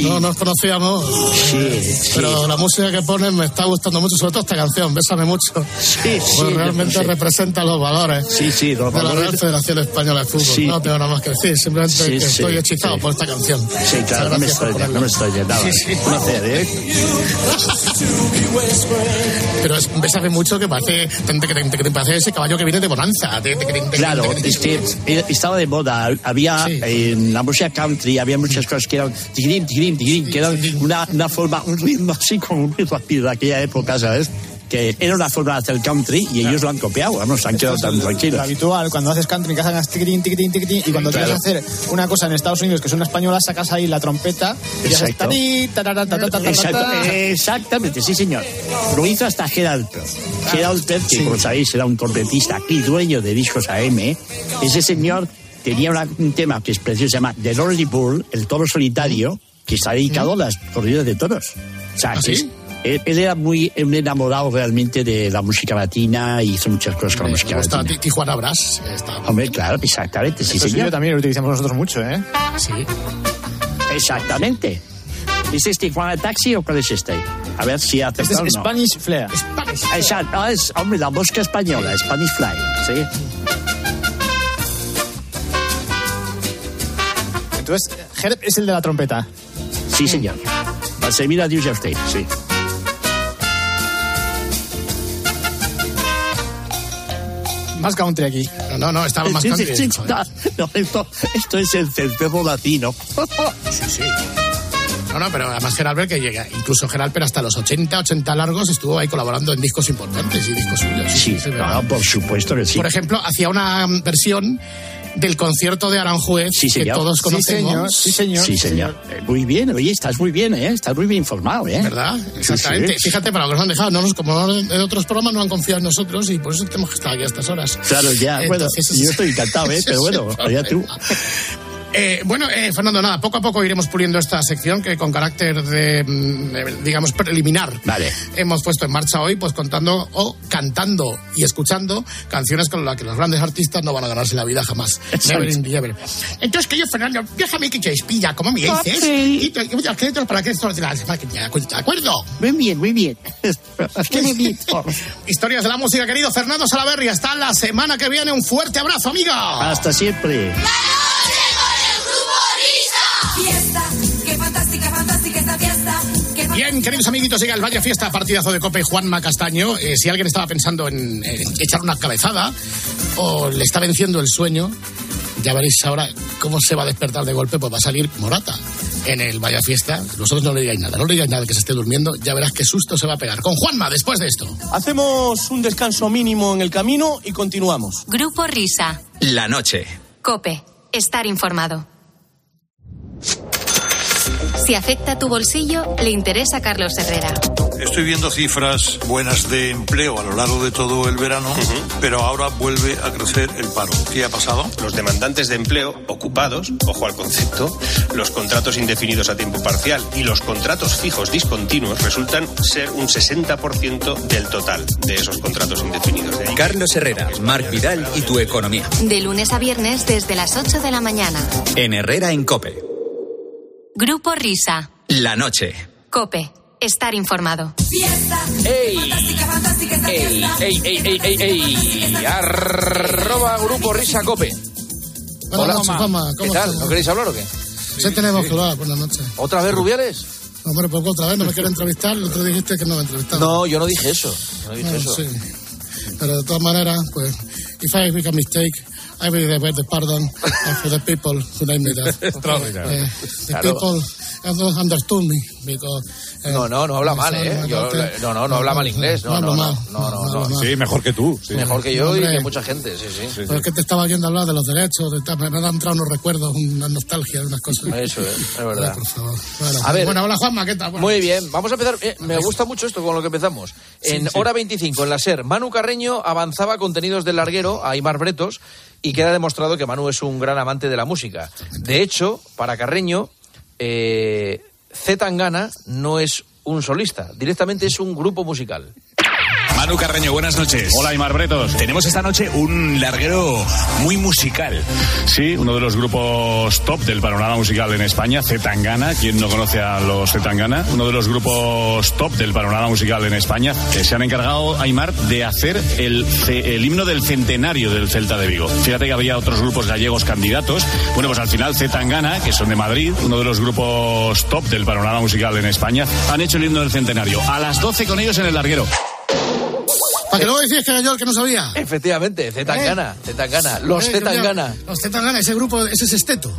No nos conocíamos. Sí, Pero la música que ponen me está gustando mucho, sobre todo esta canción, Bésame mucho. Sí, Pues sí, realmente representa los valores Sí, sí, los de la valores- Real Federación Española de Fútbol. Sí. No tengo nada más que decir, simplemente Sí, que sí, estoy hechizado sí. por esta canción. Sí, claro, no me estoy, no me estoy de nada. Sí, sí. Pero es un Bésame mucho que parece, que te parece ese caballo que viene de Bonanza. Claro, es que estaba de moda. Había en la música country, había muchas cosas que eran tigrim, tigrim, tigrim, que eran una, una forma, un ritmo así como muy rápido de aquella época, ¿sabes? Que era una forma de hacer country y ellos lo han copiado, vamos, han quedado tan Lo tranquilos. habitual, cuando haces country, que hagas tiquitín, tiquitín, tiquitín, y cuando Claro. quieres hacer una cosa en Estados Unidos que es una española, sacas ahí la trompeta y haces exactamente, sí señor. Lo hizo hasta Gerald Perth. Gerald Perth, que como sabéis era un trompetista y dueño de discos AM, ese señor tenía un tema que es precioso, se llama The Lonely Bull, el toro solitario, que está dedicado a las corridas de toros. O sea, ¿Ah, sí? Él, él era muy un enamorado realmente de la música latina y hizo muchas cosas con la música latina. Ti- Tijuana Brass. Está- Hombre, claro, exactamente, sí Eso sí, señor. también lo utilizamos nosotros mucho, ¿eh? Sí. Exactamente. ¿Es este Tijuana Taxi o cuál es este? A ver si ha Este es acertado o no. Spanish Flair. Exacto, es, hombre, la mosca española, Spanish Fly, ¿sí? Entonces, Herb es el de la trompeta. Sí, señor. Va a servir a Dios y a usted, sí. Más country aquí. No, no, no, estaba más Sí, sí, country. sí, no, esto, esto es el cencerro latino. Sí, sí. No, no, pero además Gerald que llega, incluso Gerald hasta los 80, 80 largos estuvo ahí colaborando en discos importantes y discos suyos. Sí, es verdad. no, por supuesto que sí. Por ejemplo, hacía una mm, versión del concierto de Aranjuez Sí, que todos Sí, conocemos. señor. Sí, señor. Sí, señor. Eh, Muy bien, oye, estás muy bien, ¿eh? Estás muy bien informado, ¿eh? ¿Verdad? Exactamente. Sí, sí. Fíjate, para lo que nos han dejado, no nos, como en otros programas no han confiado en nosotros y por eso tenemos que estar aquí a estas horas. Claro, ya, bueno, yo estoy encantado, ¿eh? Pero bueno, allá tú. Eh, bueno, eh, Fernando, nada, poco a poco iremos puliendo esta sección que con carácter de, mm, eh, digamos, preliminar Vale. hemos puesto en marcha hoy, pues contando o cantando y escuchando canciones con las que los grandes artistas no van a ganarse la vida jamás. Never in the ever. Entonces, que yo, Fernando, déjame que te despida, como me dices. Y te- y te- para que esto de ¿de acuerdo? Muy bien, muy bien. Historias de la música, querido Fernando Salaverri. Hasta la semana que viene. Un fuerte abrazo, amiga. Hasta siempre. Fiesta, Bien, queridos amiguitos, llega el Vaya Fiesta, partidazo de Cope Juanma Castaño. Eh, si alguien estaba pensando en, en echar una cabezada o le está venciendo el sueño, ya veréis ahora cómo se va a despertar de golpe, pues va a salir Morata en el Vaya Fiesta. Vosotros no le digáis nada, no le digáis nada que se esté durmiendo, ya verás qué susto se va a pegar. Con Juanma, después de esto. Hacemos un descanso mínimo en el camino y continuamos. Grupo Risa. La noche. Cope. Estar informado. Si afecta tu bolsillo, le interesa a Carlos Herrera. Estoy viendo cifras buenas de empleo a lo largo de todo el verano, pero ahora vuelve a crecer el paro. ¿Qué ha pasado? Los demandantes de empleo ocupados, ojo al concepto, los contratos indefinidos a tiempo parcial y los contratos fijos discontinuos resultan ser un 60% del total de esos contratos indefinidos. De Carlos Herrera, Marc Vidal y tu economía. De lunes a viernes desde las 8 de la mañana. En Herrera en Cope. Grupo Risa. La noche. Cope. Estar informado. Fiesta, ¡Ey! fantástica, fantástica esta ¡Ey, fiesta. ey, ey, ey, ey, ey! Arroba Grupo Risa Cope. Buenas noches, Juanma. ¿Qué ¿Cómo tal? estás? ¿No queréis hablar o qué? Sí, tenemos que hablar. Buenas noches. ¿Otra vez Rubiales? Hombre, pues otra vez no me quiero entrevistar. El otro dijiste que no me entrevistaba. No, yo no dije eso. No he dicho Ah, eso. sí. Pero de todas maneras, pues, if I make a mistake, I will beg the pardon for the people who named me that. Extraordinario. Eh, the Claro. people don't understood me because, eh, No, no, no habla mal, ¿eh? Yo- no, no, no habla mal inglés. No, no, no. No, no, no. Sí, mejor que tú. sí. Mejor que yo y que mucha gente, sí, sí. Pero es que te estaba oyendo hablar de los derechos, de tal, me han entrado unos recuerdos, una nostalgia de unas cosas. Eso es, es verdad. Por favor. Bueno, A ver. bueno, hola Juanma, ¿qué tal? Bueno, Muy bien, vamos a empezar. eh, me gusta mucho esto con lo que empezamos. En Sí, sí. hora 25, en la SER, Manu Carreño avanzaba contenidos del larguero a Aymar Bretos y queda demostrado que Manu es un gran amante de la música. De hecho, para Carreño, eh, Z Tangana no es un solista, directamente es un grupo musical. Manu Carreño, buenas noches. Hola, Aymar Bretos. Tenemos esta noche un larguero muy musical. Sí, uno de los grupos top del panorama musical en España, Zetangana. ¿Quién no conoce a los Zetangana? Uno de los grupos top del panorama musical en España que se han encargado, Aymar, de hacer el, el himno del centenario del Celta de Vigo. Fíjate que había otros grupos gallegos candidatos. Bueno, pues al final Zetangana, que son de Madrid, uno de los grupos top del panorama musical en España, han hecho el himno del centenario. A las 12 con ellos en el larguero. Para que luego decís que era yo el que no sabía. Efectivamente, Z Tangana, Z Tangana, los Eh, Z yo mira, Tangana. Los Zetangana, ese grupo, ese sexteto,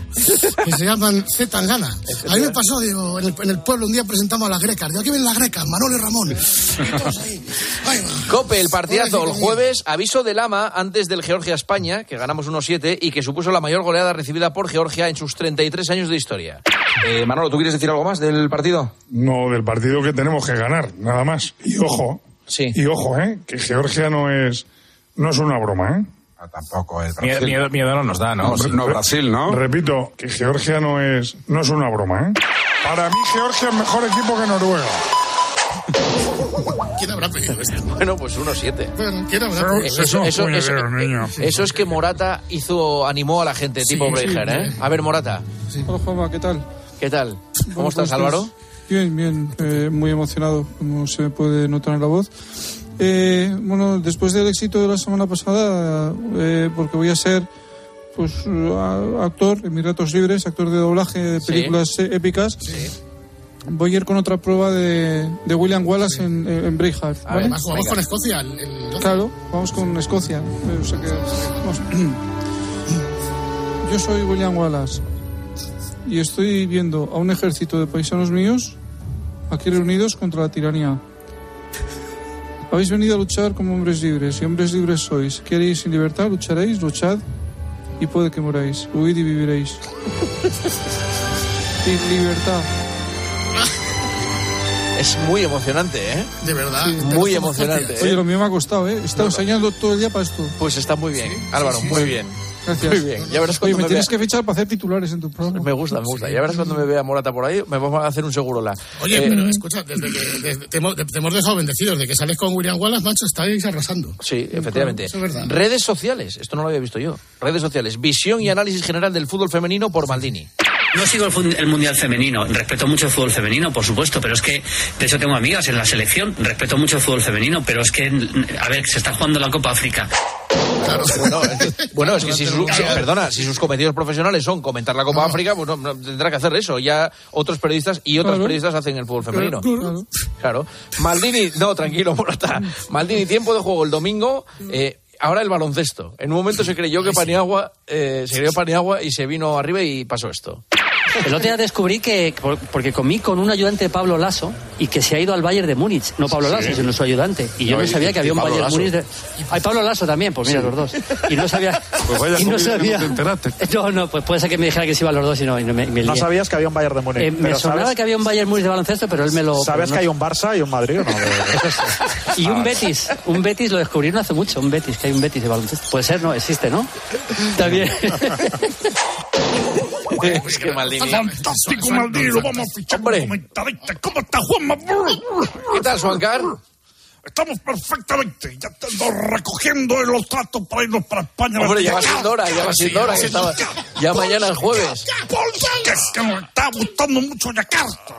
que se llaman Zetangana. A mí me pasó, digo, en el, en el pueblo un día presentamos a las grecas. Digo, aquí ven las grecas, Manolo y Ramón. Ahí. Ahí. Cope, el partidazo el jueves, aviso del AMA antes del Georgia-España, que ganamos 1-7 y que supuso la mayor goleada recibida por Georgia en sus 33 años de historia. Eh, Manolo, ¿tú quieres decir algo más del partido? No, del partido que tenemos que ganar, nada más. Y ojo, y ojo, ¿eh? Que Georgia no es, no es una broma, ¿eh? Tampoco es. Miedo- Miedo, miedo no nos da, ¿no? Hombre, no re- Brasil, ¿no? Repito, que Georgia no es, no es una broma, ¿eh? Para mí Georgia es mejor equipo que Noruega. ¿Quién habrá pedido esto? Bueno, pues 1-7. Bueno, ¿quién habrá pedido eso- eso- eso- niño. Eso es que Morata hizo, animó a la gente, Sí, tipo sí, Breger, ¿eh? sí. A ver, Morata. Hola Juanma, ¿qué tal? ¿Qué tal? ¿Cómo Bueno, estás, pues, Álvaro? Bien, bien, eh, muy emocionado, como se puede notar en la voz. Eh, bueno, después del éxito de la semana pasada, eh, porque voy a ser pues a- actor en mis ratos libres, actor de doblaje de Sí. películas eh, épicas, voy a ir con otra prueba de, de William Wallace en, en Braveheart. ¿vale? Además, jugamos con Escocia. el- el- Claro, vamos con Escocia. Eh, o sea que, vamos. Yo soy William Wallace y estoy viendo a un ejército de paisanos míos aquí reunidos contra la tiranía. Habéis venido a luchar como hombres libres y hombres libres sois. ¿Queréis en libertad? Lucharéis, luchad y puede que moráis. Huid y viviréis. y libertad. Es muy emocionante, ¿eh? De verdad. Muy emocionante. Oye, ¿eh? lo mío me ha costado, ¿eh? He estado ensayando todo el día para esto. Pues está muy bien, Álvaro, muy bien. Gracias. Muy bien, ya verás Oye, cuando me me tienes vea- que fichar para hacer titulares en tu programa. Me gusta, me gusta. Ya verás cuando me vea Morata por ahí, me vamos a hacer un seguro la. Oye, Eh, pero escucha, desde que desde- te, hemos, te hemos dejado bendecidos, de que sales con William Wallace, macho, estáis arrasando. Sí, efectivamente. Eso es verdad. Redes sociales, esto no lo había visto yo. Redes sociales, visión y análisis general del fútbol femenino por Maldini. No sigo el, Mundial Femenino, respeto mucho el fútbol femenino, por supuesto, pero es que, de hecho tengo amigas en la selección, respeto mucho el fútbol femenino, pero es que, a ver, se está jugando la Copa África. Bueno, es que, bueno, es que si, su- si- perdona, si sus cometidos profesionales son comentar la Copa África, pues no, no, tendrá que hacer eso. Ya otros periodistas y Claro. periodistas hacen el fútbol femenino. Claro. Claro. Maldini, no, tranquilo, Morata. Maldini, tiempo de juego el domingo. eh, ahora el baloncesto. En un momento se creyó que Paniagua, eh, se creyó Paniagua y se vino arriba y pasó esto. El otro día descubrí que, por- porque comí con un ayudante de Pablo Lasso y que se ha ido al Bayern de Múnich. No Pablo Sí. Lasso, sino su ayudante. Y yo No, no y- sabía que había un Bayern Lasso. Múnich. De... Hay Pablo Lasso también, pues mira, Sí. los dos. Y no sabía. Pues vaya y no sabía. no te enteraste. No, no, pues puede ser que me dijera que se iban los dos y no, y no me, me No sabías que había un Bayern de Múnich. Eh, me sonaba sabes, que había un Bayern Múnich de baloncesto, pero él me lo. ¿Sabes que hay un Barça y un Madrid o no? Y un Betis, un Betis lo descubrieron hace mucho, un Betis, que hay un Betis de baloncesto. Puede ser, ¿no? Existe, ¿no? También. Es que Maldini. Fantástico, Maldini, lo vamos a fichar como comentarista. ¿Cómo está Juanma? ¿Qué tal, Suancar? Estamos perfectamente. Ya estamos recogiendo los tratos para irnos para España. Hombre, ya va siendo hora, ya va siendo hora. que estaba- ya mañana es jueves. Que, que nos está gustando mucho Yakarta.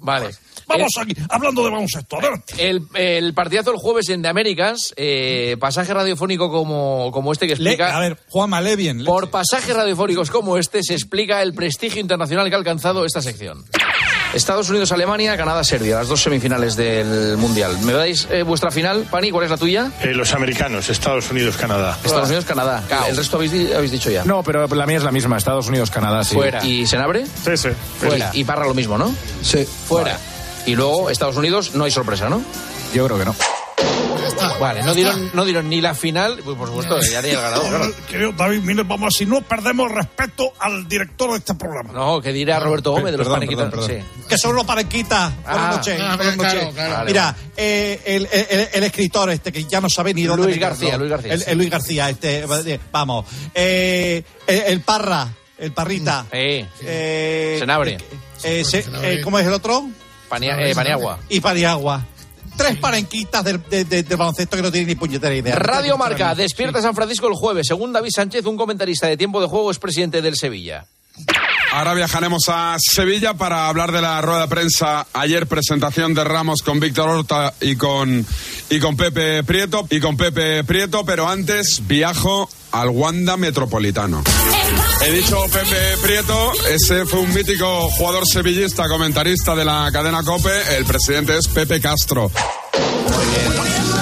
Vale. Vamos aquí, hablando de baloncesto. Adelante. El, el partidazo el jueves en The Americans, eh, pasaje radiofónico como, como este que explica... a ver, Juanma, lee bien. Por pasajes radiofónicos como este se explica el prestigio internacional que ha alcanzado esta sección. Estados Unidos, Alemania, Canadá, Serbia, las dos semifinales del Mundial. ¿Me dais eh, vuestra final, Pani? ¿Cuál es la tuya? Eh, los americanos, Estados Unidos, Canadá. Estados Unidos, Canadá. El resto habéis, di- habéis dicho ya. No, pero la mía es la misma, Estados Unidos, Canadá, sí. Fuera. ¿Y Senabre? Sí, sí. Fuera. Y Parra lo mismo, ¿no? Sí. Fuera. Y luego Estados Unidos, no hay sorpresa, ¿no? Yo creo que no. Vale, no dieron, no dieron ni la final, pues por supuesto, ya haría el ganador, claro. Querido David, mire, vamos, si no perdemos respeto al director de este programa. No, que dirá Roberto Gómez de los Perdón, Panequitas. perdón, perdón. Sí. Que son los parequitas. Buenas Ah, noches. ah, buenas claro, noches. claro. Vale, Mira, eh, el, el- el escritor este que ya no sabe ni dónde Luis. García, Luis García, El, sí. el Luis García, este, eh, vamos. Eh, el, el Parra, el Parrita. Eh, Eh, Senabre. eh, se- eh, ¿Cómo es el otro? Pania- eh, Paniagua. Y Paniagua. Tres parenquitas de- de- del baloncesto que no tienen ni puñetera idea. Radio Marca, despierta San Francisco el jueves. Según David Sánchez, un comentarista de tiempo de juego, es presidente del Sevilla. Ahora viajaremos a Sevilla para hablar de la rueda de prensa. Ayer presentación de Ramos con Víctor Horta y con, y con Pepe Prieto. Y con Pepe Prieto, pero antes viajo al Wanda Metropolitano. He dicho Pepe Prieto, ese fue un mítico jugador sevillista, comentarista de la cadena COPE. El presidente es Pepe Castro.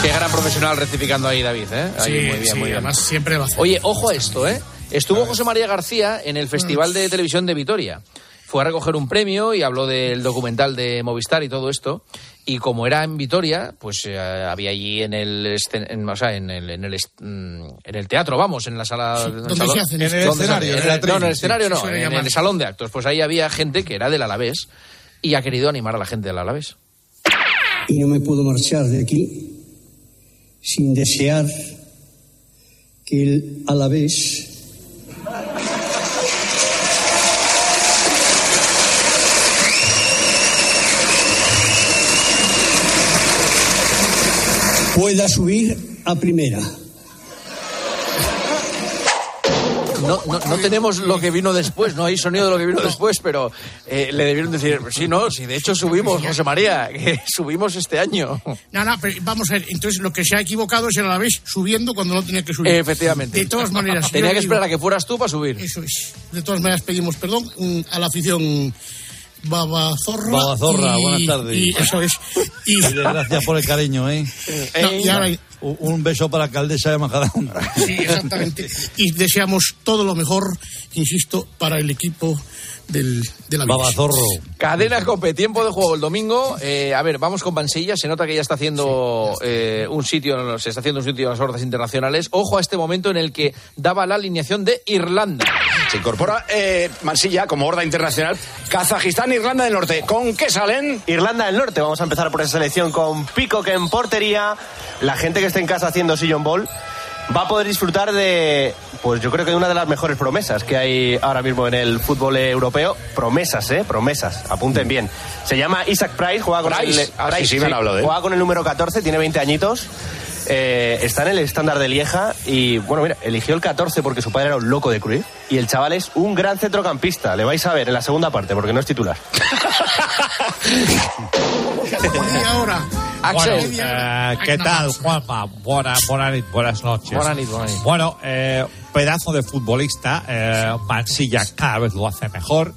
Qué gran profesional rectificando ahí, David. ¿eh? Ahí, Sí, muy bien, sí, muy bien. además siempre va a hacer. Oye, ojo a esto, ¿eh? Estuvo José María García en el Festival de Televisión de Vitoria. Fue a recoger un premio y habló del documental de Movistar y todo esto. Y como era en Vitoria, pues eh, había allí en el, en, o sea, en el, en mm, en el teatro, vamos, en la sala. en el ¿dónde salón- se hacen En el ¿Dónde se escenario, en el atril, No, en el sí, escenario no, en llamar. el salón de actos. Pues ahí había gente que era del Alavés y ha querido animar a la gente del Alavés. y no me puedo marchar de aquí sin desear que el Alavés pueda subir a primera. No, no, no tenemos lo que vino después, no hay sonido de lo que vino después, pero eh, le debieron decir, sí, no, sí, de hecho subimos, José María, que subimos este año. No, no, pero vamos a ver. Entonces lo que se ha equivocado es el Alavés subiendo cuando no tenía que subir. Efectivamente. De todas maneras. Tenía que digo- esperar a que fueras tú para subir. Eso es. De todas maneras pedimos perdón mm, a la afición Babazorra. Babazorra, y- buenas tardes. Y eso es. Y, Y gracias por el cariño, ¿eh? No, y ahora- Un beso para la alcaldesa de Majadahonda. Sí, exactamente. Y deseamos todo lo mejor, insisto, para el equipo del, de la Babazorro. Cadena Cope, tiempo de juego el domingo. Eh, a ver, vamos con Pansilla. Se nota que ya está haciendo eh, un sitio, se está haciendo un sitio en las hordas internacionales. Ojo a este momento en el que daba la alineación de Irlanda. Se incorpora eh, Mansilla como horda internacional. Kazajistán, Irlanda del Norte. ¿Con qué salen? Irlanda del Norte, vamos a empezar por esa selección con Pico que en portería, la gente que está en casa haciendo sillón ball. Va a poder disfrutar de, pues yo creo que de una de las mejores promesas que hay ahora mismo en el fútbol europeo. Promesas, ¿eh? Promesas. Apunten bien. Se llama Isaac Price, juega con, Price. el, Ah, sí, sí, me han hablado de juega con el número 14, tiene 20 añitos. Eh, está en el estándar de Lieja y, bueno, mira, eligió el 14 porque su padre era un loco de Cruyff y el chaval es un gran centrocampista. Le vais a ver en la segunda parte porque no es titular. Y ahora, Bueno, Axel. eh, ¿Qué tal, Juanma? Buena, buena nit, buenas noches. Buena nit, buena nit. Bueno, eh, pedazo de futbolista. eh, Mansilla cada vez lo hace mejor.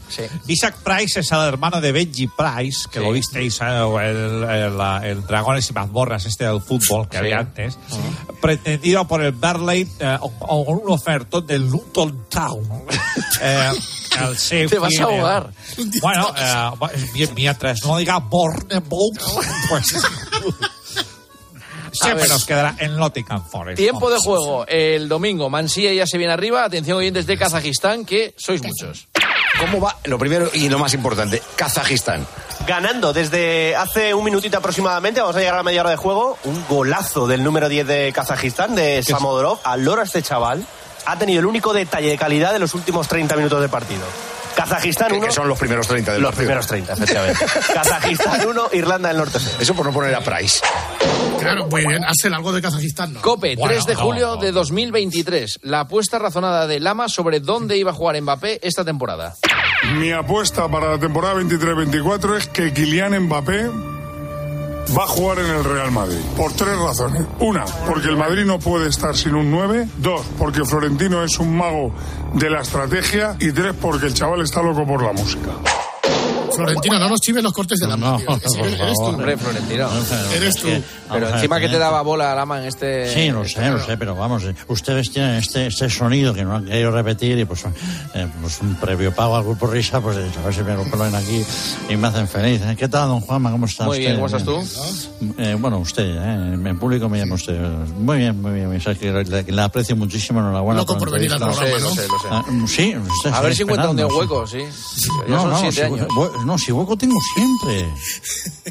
Isaac Price es el hermano de Benji Price, que lo visteis, eh, el, el- el Dragones y Mazmorras este del fútbol que había antes. Pretendido por el Berley eh, o- o con un ofertón del Luton Town. Eh, el Sheffield, Te vas a ahogar. Bueno, eh, mi- mientras no diga Bournemouth, pues siempre nos quedará en Nottingham Forest. Tiempo de juego. El domingo, Mansilla ya se viene arriba. Atención, oyentes de Kazajistán, que sois muchos. ¿Cómo va? Lo primero y lo más importante, Kazajistán. Ganando desde hace un minutito aproximadamente, vamos a llegar a la media hora de juego, un golazo del número 10 de Kazajistán, de Samodorov. Al loro a este chaval ha tenido el único detalle de calidad de los últimos 30 minutos de partido. Kazajistán Que, 1. que son los primeros 30 del Los partido. primeros 30, efectivamente. Kazajistán 1, Irlanda del Norte 0. Eso por no poner a Price. Claro, muy bien. Axel, algo de Kazajistán, ¿no? Cope, Bueno, 3 de no, julio no. de 2023. La apuesta razonada de Lama sobre dónde iba a jugar Mbappé esta temporada. Mi apuesta para la temporada 23-24 es que Kylian Mbappé va a jugar en el Real Madrid. Por tres razones. Una, porque el Madrid no puede estar sin un 9. Dos, porque Florentino es un mago de la estrategia. Y tres, porque el chaval está loco por la música. Florentino, no nos chives los cortes de la No, mano. que por eres tú. Hombre, Florentino. Eres tú. Pero encima que te daba bola a Lama en este... Sí, lo sé, lo sé, pero vamos, ustedes tienen este, este sonido que no han querido repetir y pues, eh, pues un previo pago al grupo Risa, pues a ver si me lo ponen aquí y me hacen feliz. ¿eh? ¿Qué tal, don Juanma? ¿Cómo está Muy bien, ¿cómo estás tú? Eh, bueno, usted, ¿eh? en público me llama usted. Muy bien, muy bien. Que le, le aprecio muchísimo, enhorabuena. Loco la por venir al programa, Lo sé, lo sé, Ah, sí, A ver si encuentra un hueco, sí. No, no, siete si, años. hue- no, si hueco tengo siempre.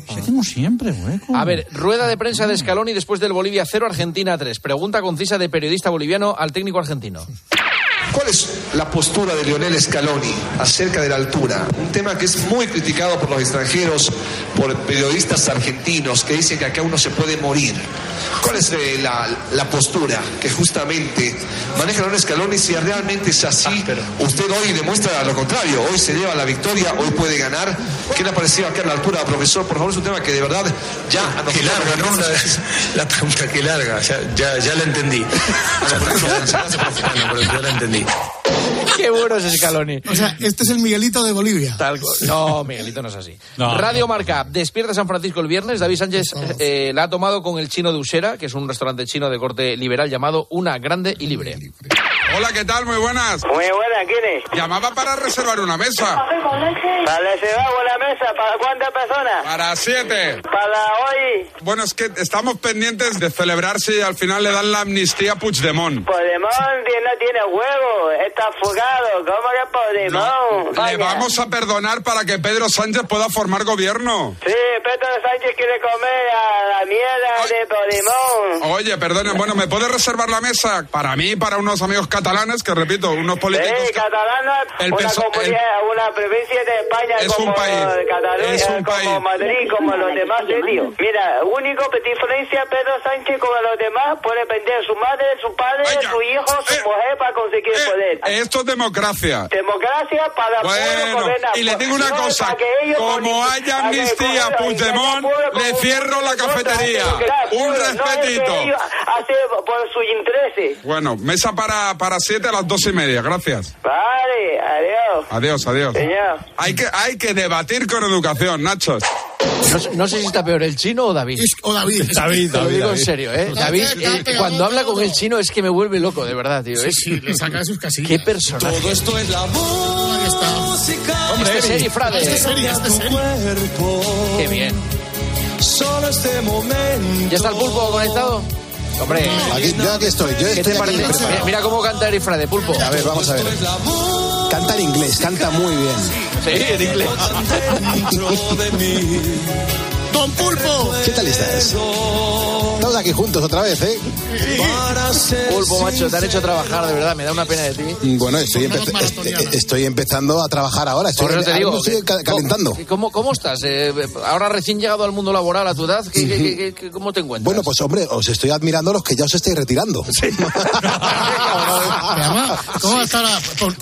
Si tengo siempre hueco. A ver, rueda de prensa de Scaloni después del Bolivia 0, Argentina 3. Pregunta concisa de periodista boliviano al técnico argentino. ¿Cuál es la postura de Lionel Scaloni acerca de la altura? Un tema que es muy criticado por los extranjeros, por periodistas argentinos que dicen que acá uno se puede morir. ¿Cuál es eh, la, la postura que justamente maneja Lionel Scaloni si realmente es así? Usted hoy demuestra lo contrario, hoy se lleva la victoria, hoy puede ganar. ¿Qué le ha parecido acá la altura, profesor? Por favor, es un tema que de verdad ya... a Qué larga, ¿no? La, la pregunta que larga, ya, ya, ya la entendí. ya la entendí. Qué bueno es Scaloni. O sea, este es el Miguelito de Bolivia. Tal no, Miguelito no es así. No, Radio Marca, despierta San Francisco el viernes. David Sánchez eh, la ha tomado con el chino de Usera, que es un restaurante chino de corte liberal llamado Una Grande y Libre. Hola, ¿qué tal? Muy buenas. Muy buena, ¿quién es? Llamaba para reservar una mesa. Para se va una mesa, ¿para cuántas personas? Para siete. Para hoy, Bueno, es que estamos pendientes de celebrar si al final le dan la amnistía a Puigdemont. Tie- no tiene huevo, está fugado, ¿cómo que Podemón? Le Vaya. vamos a perdonar para que Pedro Sánchez pueda formar gobierno. Sí, Pedro Sánchez quiere comer a la mierda de Podemón. Oye, perdone, bueno, ¿me puede reservar la mesa? Para mí, para unos amigos catalanes, que repito, unos políticos... Sí, El una peso- comunidad, una provincia de España Es como un país, Cataluña, es un como país. Madrid, como los demás, eh, tío. Mira, único diferencia Pedro Sánchez como los demás puede vender su madre, su padre, su hijo, su Eh, mujer para conseguir poder. Esto es democracia. Democracia para Bueno, gobernar. y le digo una cosa, como haya amnistía a Puigdemont, le cierro la cafetería. Un respetito. hacen por sus intereses. Bueno, mesa para, para siete a las dos y media, gracias. Vale, adiós. Adiós, adiós. Señor. Hay que, hay que debatir con educación, Nachos. No, sé- no sé si está peor el chino o David. o David. David, Te lo David, digo en David. serio, ¿eh? David, eh, cuando habla con el chino es que me vuelve loco, de verdad, tío. Sí, Es- sí, le saca de sus casillas. Qué personaje. Todo esto es la música. Hombre, este serie, Frade. Este serie, este serie. Qué bien. Solo este momento. ¿Ya está el pulpo conectado? Hombre, Aquí- yo aquí estoy, yo ¿qué estoy te parece? Mira, mira cómo canta Eri Frade, pulpo. A ver, vamos a ver. Canta en inglés, canta muy bien. Sí, en inglés. Don Pulpo. ¿Qué tal estás? Toda aquí juntos otra vez, ¿eh? Pulpo, macho, te han hecho trabajar, de verdad, me da una pena de ti. Bueno, estoy, empe- eh, estoy empezando a trabajar ahora. Estoy, Por eso te digo, estoy calentando. ¿Y ¿Cómo, cómo estás? Eh, ahora recién llegado al mundo laboral a tu edad, ¿qué, qué- qué- qué- qué- ¿cómo te encuentras? Bueno, pues hombre, os estoy admirando a los que ya os estáis retirando. ¿Cómo va a estar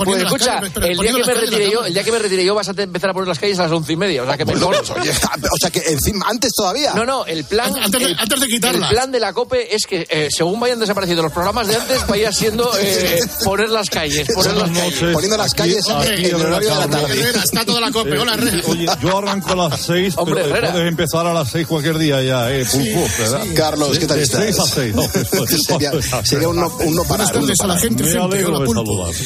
Pues escucha, calles, el día, que me retire yo, cama? el día que me retire yo vas a empezar a poner las calles a las once y media, o sea que mejor. Oye, o sea que encima, antes todavía. No, no, el plan. Antes de- el, antes de quitarlas. El plan de la COPE es que eh, según vayan desapareciendo los programas de antes, vaya siendo eh, poner las calles, poner las calles. Poniendo las calles Hombre, en el horario de la tarde. Herrera, está toda la cope. Hola, Herrera. Oye, yo arranco a las seis, Hombre, pero Herrera. puedes empezar a las seis cualquier día ya, ¿eh? Carlos, ¿qué tal de estás? seis a seis. No, pues, sería, sería un no, un no parar. Buenas tardes a la gente, Me alegro de saludarte.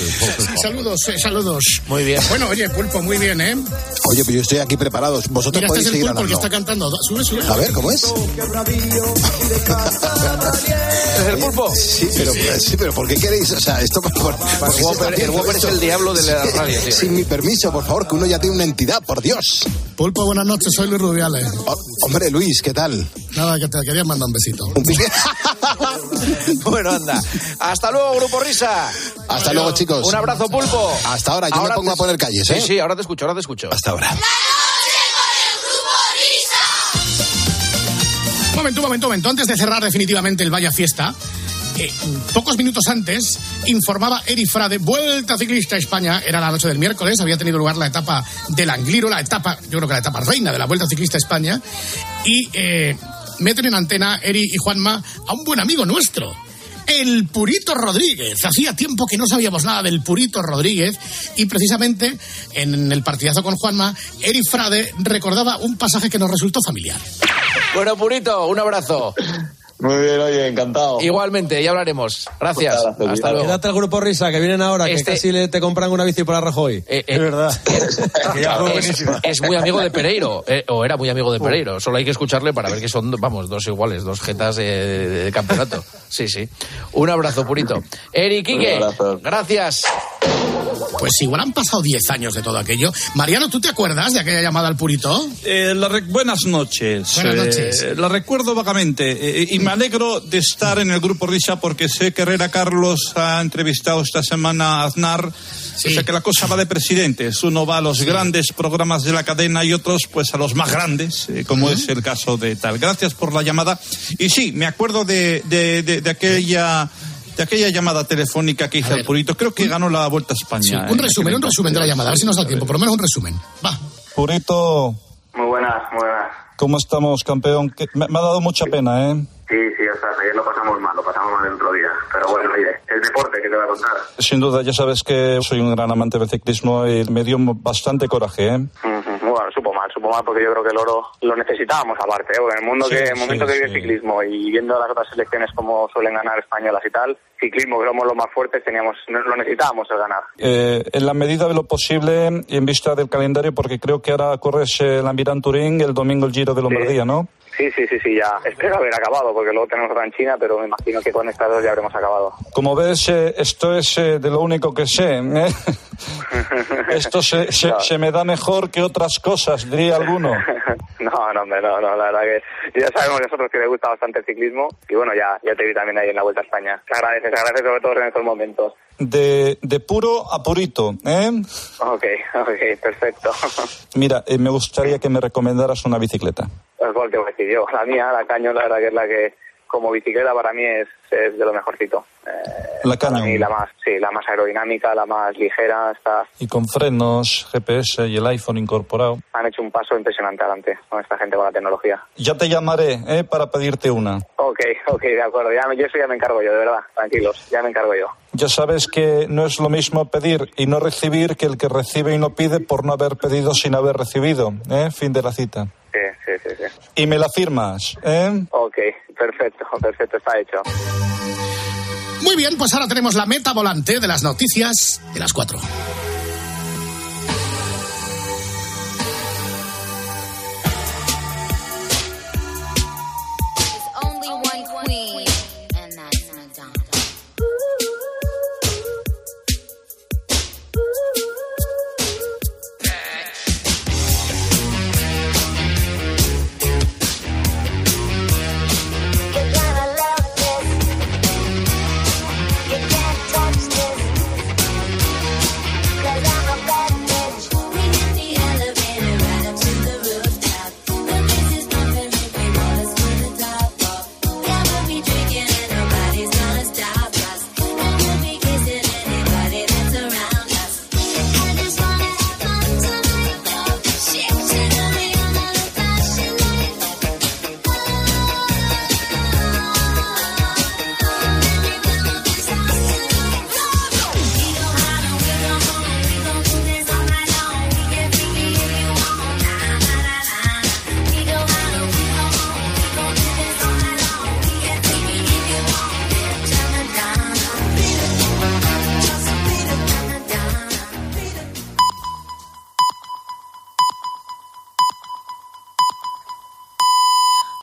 Saludos, eh, saludos. Muy bien. Bueno, oye, Pulpo, muy bien, ¿eh? Oye, pero yo estoy aquí preparado. Vosotros Mira, este podéis es el seguir hablando. está cantando. Sube, sube. A ver, ¿cómo es? ¿Es el pulpo? Sí, pero, sí, pero ¿por qué queréis? O sea, esto por, por- ¿por está Whopper- el Whopper es el diablo de la radio, tío. Sin mi permiso, por favor, que uno ya tiene una entidad, por Dios. Pulpo, buenas noches. Soy Luis Rubiales. Oh, hombre, Luis, ¿qué tal? Nada, que te quería mandar un besito. Un pique. Bueno, anda. Hasta luego, Grupo Risa. Hasta luego, chicos. Un abrazo, Pulpo. Hasta ahora, yo me pongo te- a poner calles, Sí, ¿eh? sí, ahora te escucho, ahora te escucho. Hasta ahora. Momento, momento, momento. Antes de cerrar definitivamente el Vaya Fiesta, eh, pocos minutos antes informaba Eri Frade, Vuelta Ciclista a España, era la noche del miércoles, había tenido lugar la etapa del Angliro, la etapa, yo creo que la etapa reina de la Vuelta Ciclista a España, y eh, meten en antena Eri y Juanma a un buen amigo nuestro. El Purito Rodríguez. Hacía tiempo que no sabíamos nada del Purito Rodríguez y precisamente en el partidazo con Juanma, Eri Frade recordaba un pasaje que nos resultó familiar. Bueno, Purito, un abrazo. Muy bien, oye, encantado. Igualmente, ya hablaremos. Gracias. Hasta luego. Quédate al grupo Risa, que vienen ahora, Este- que casi le, te compran una bici para Rajoy. Eh, eh, verdad. es, es muy amigo de Pereiro, eh, o era muy amigo de Pereiro. Solo hay que escucharle para ver que son, vamos, dos iguales, dos jetas eh, de, de campeonato. Sí, sí. Un abrazo, Purito. Eri, Quique, Un abrazo. gracias. Pues igual han pasado 10 años de todo aquello. Mariano, ¿tú te acuerdas de aquella llamada al Purito? Eh, la re- buenas noches. Buenas Eh, noches. la recuerdo vagamente eh, y me alegro de estar en el grupo Risa porque sé que Herrera Carlos ha entrevistado esta semana a Aznar. O sea que la cosa va de presidentes. Uno va a los grandes programas de la cadena y otros pues a los más grandes, eh, como es el caso de tal. Gracias por la llamada. Y sí, me acuerdo de, de- de- de aquella... De aquella llamada telefónica que hice al Purito, creo que ganó la Vuelta a España. Sí, en un resumen, un resumen de la llamada, a ver si nos da tiempo, por lo menos un resumen. Va. Purito, Muy buenas, muy buenas. ¿cómo estamos, campeón? Me ha dado mucha pena, ¿eh? Sí, sí, o sea, ayer lo pasamos mal, lo pasamos mal el otro día. Pero bueno, oye, el deporte que te voy a contar. Sin duda, ya sabes que soy un gran amante del ciclismo y me dio bastante coraje, ¿eh? Ujú, Bueno, supo mal, supo mal porque yo creo que el oro lo necesitábamos aparte. ¿eh? En el mundo Sí, que, en el sí, momento que vive sí. el ciclismo y viendo las otras selecciones como suelen ganar españolas y tal, ciclismo que somos los más fuertes, teníamos, lo necesitábamos el ganar. Eh, en la medida de lo posible y en vista del calendario, porque creo que ahora corres el Almirán Turín, el domingo el Giro de Lombardía, ¿no? Sí, sí, sí, sí, ya. Espero haber acabado porque luego tenemos otra en China, pero me imagino que con estas dos ya habremos acabado. Como ves, eh, esto es eh, de lo único que sé. ¿eh? esto se, se, se me da mejor que otras cosas, diría alguno. No, no, no, no, la verdad que ya sabemos nosotros que le gusta bastante el ciclismo y bueno, ya, ya te vi también ahí en la Vuelta a España. Se agradece, se agradece sobre todo en estos momentos. De, de puro a purito, ¿eh? Ok, ok, perfecto. Mira, eh, me gustaría que me recomendaras una bicicleta. Pues cuál te voy a decir yo. La mía, la caño, la verdad que es la que como bicicleta para mí es, es de lo mejorcito. Eh, La para Canyon. mí la más, sí, la más aerodinámica, la más ligera, está, Y con frenos, GPS y el iPhone incorporado. han hecho un paso impresionante adelante con esta gente con la tecnología. Ya te llamaré, ¿eh? Para pedirte una. Ok, ok, de acuerdo. Ya, yo eso ya me encargo yo, de verdad. Tranquilos, ya me encargo yo. Ya sabes que no es lo mismo pedir y no recibir que el que recibe y no pide por no haber pedido sin haber recibido, ¿eh? Fin de la cita. Sí, sí, sí, sí. Y me la firmas, ¿eh? Ok, perfecto, perfecto, está hecho. Muy bien, pues ahora tenemos la meta volante de las noticias de las 4.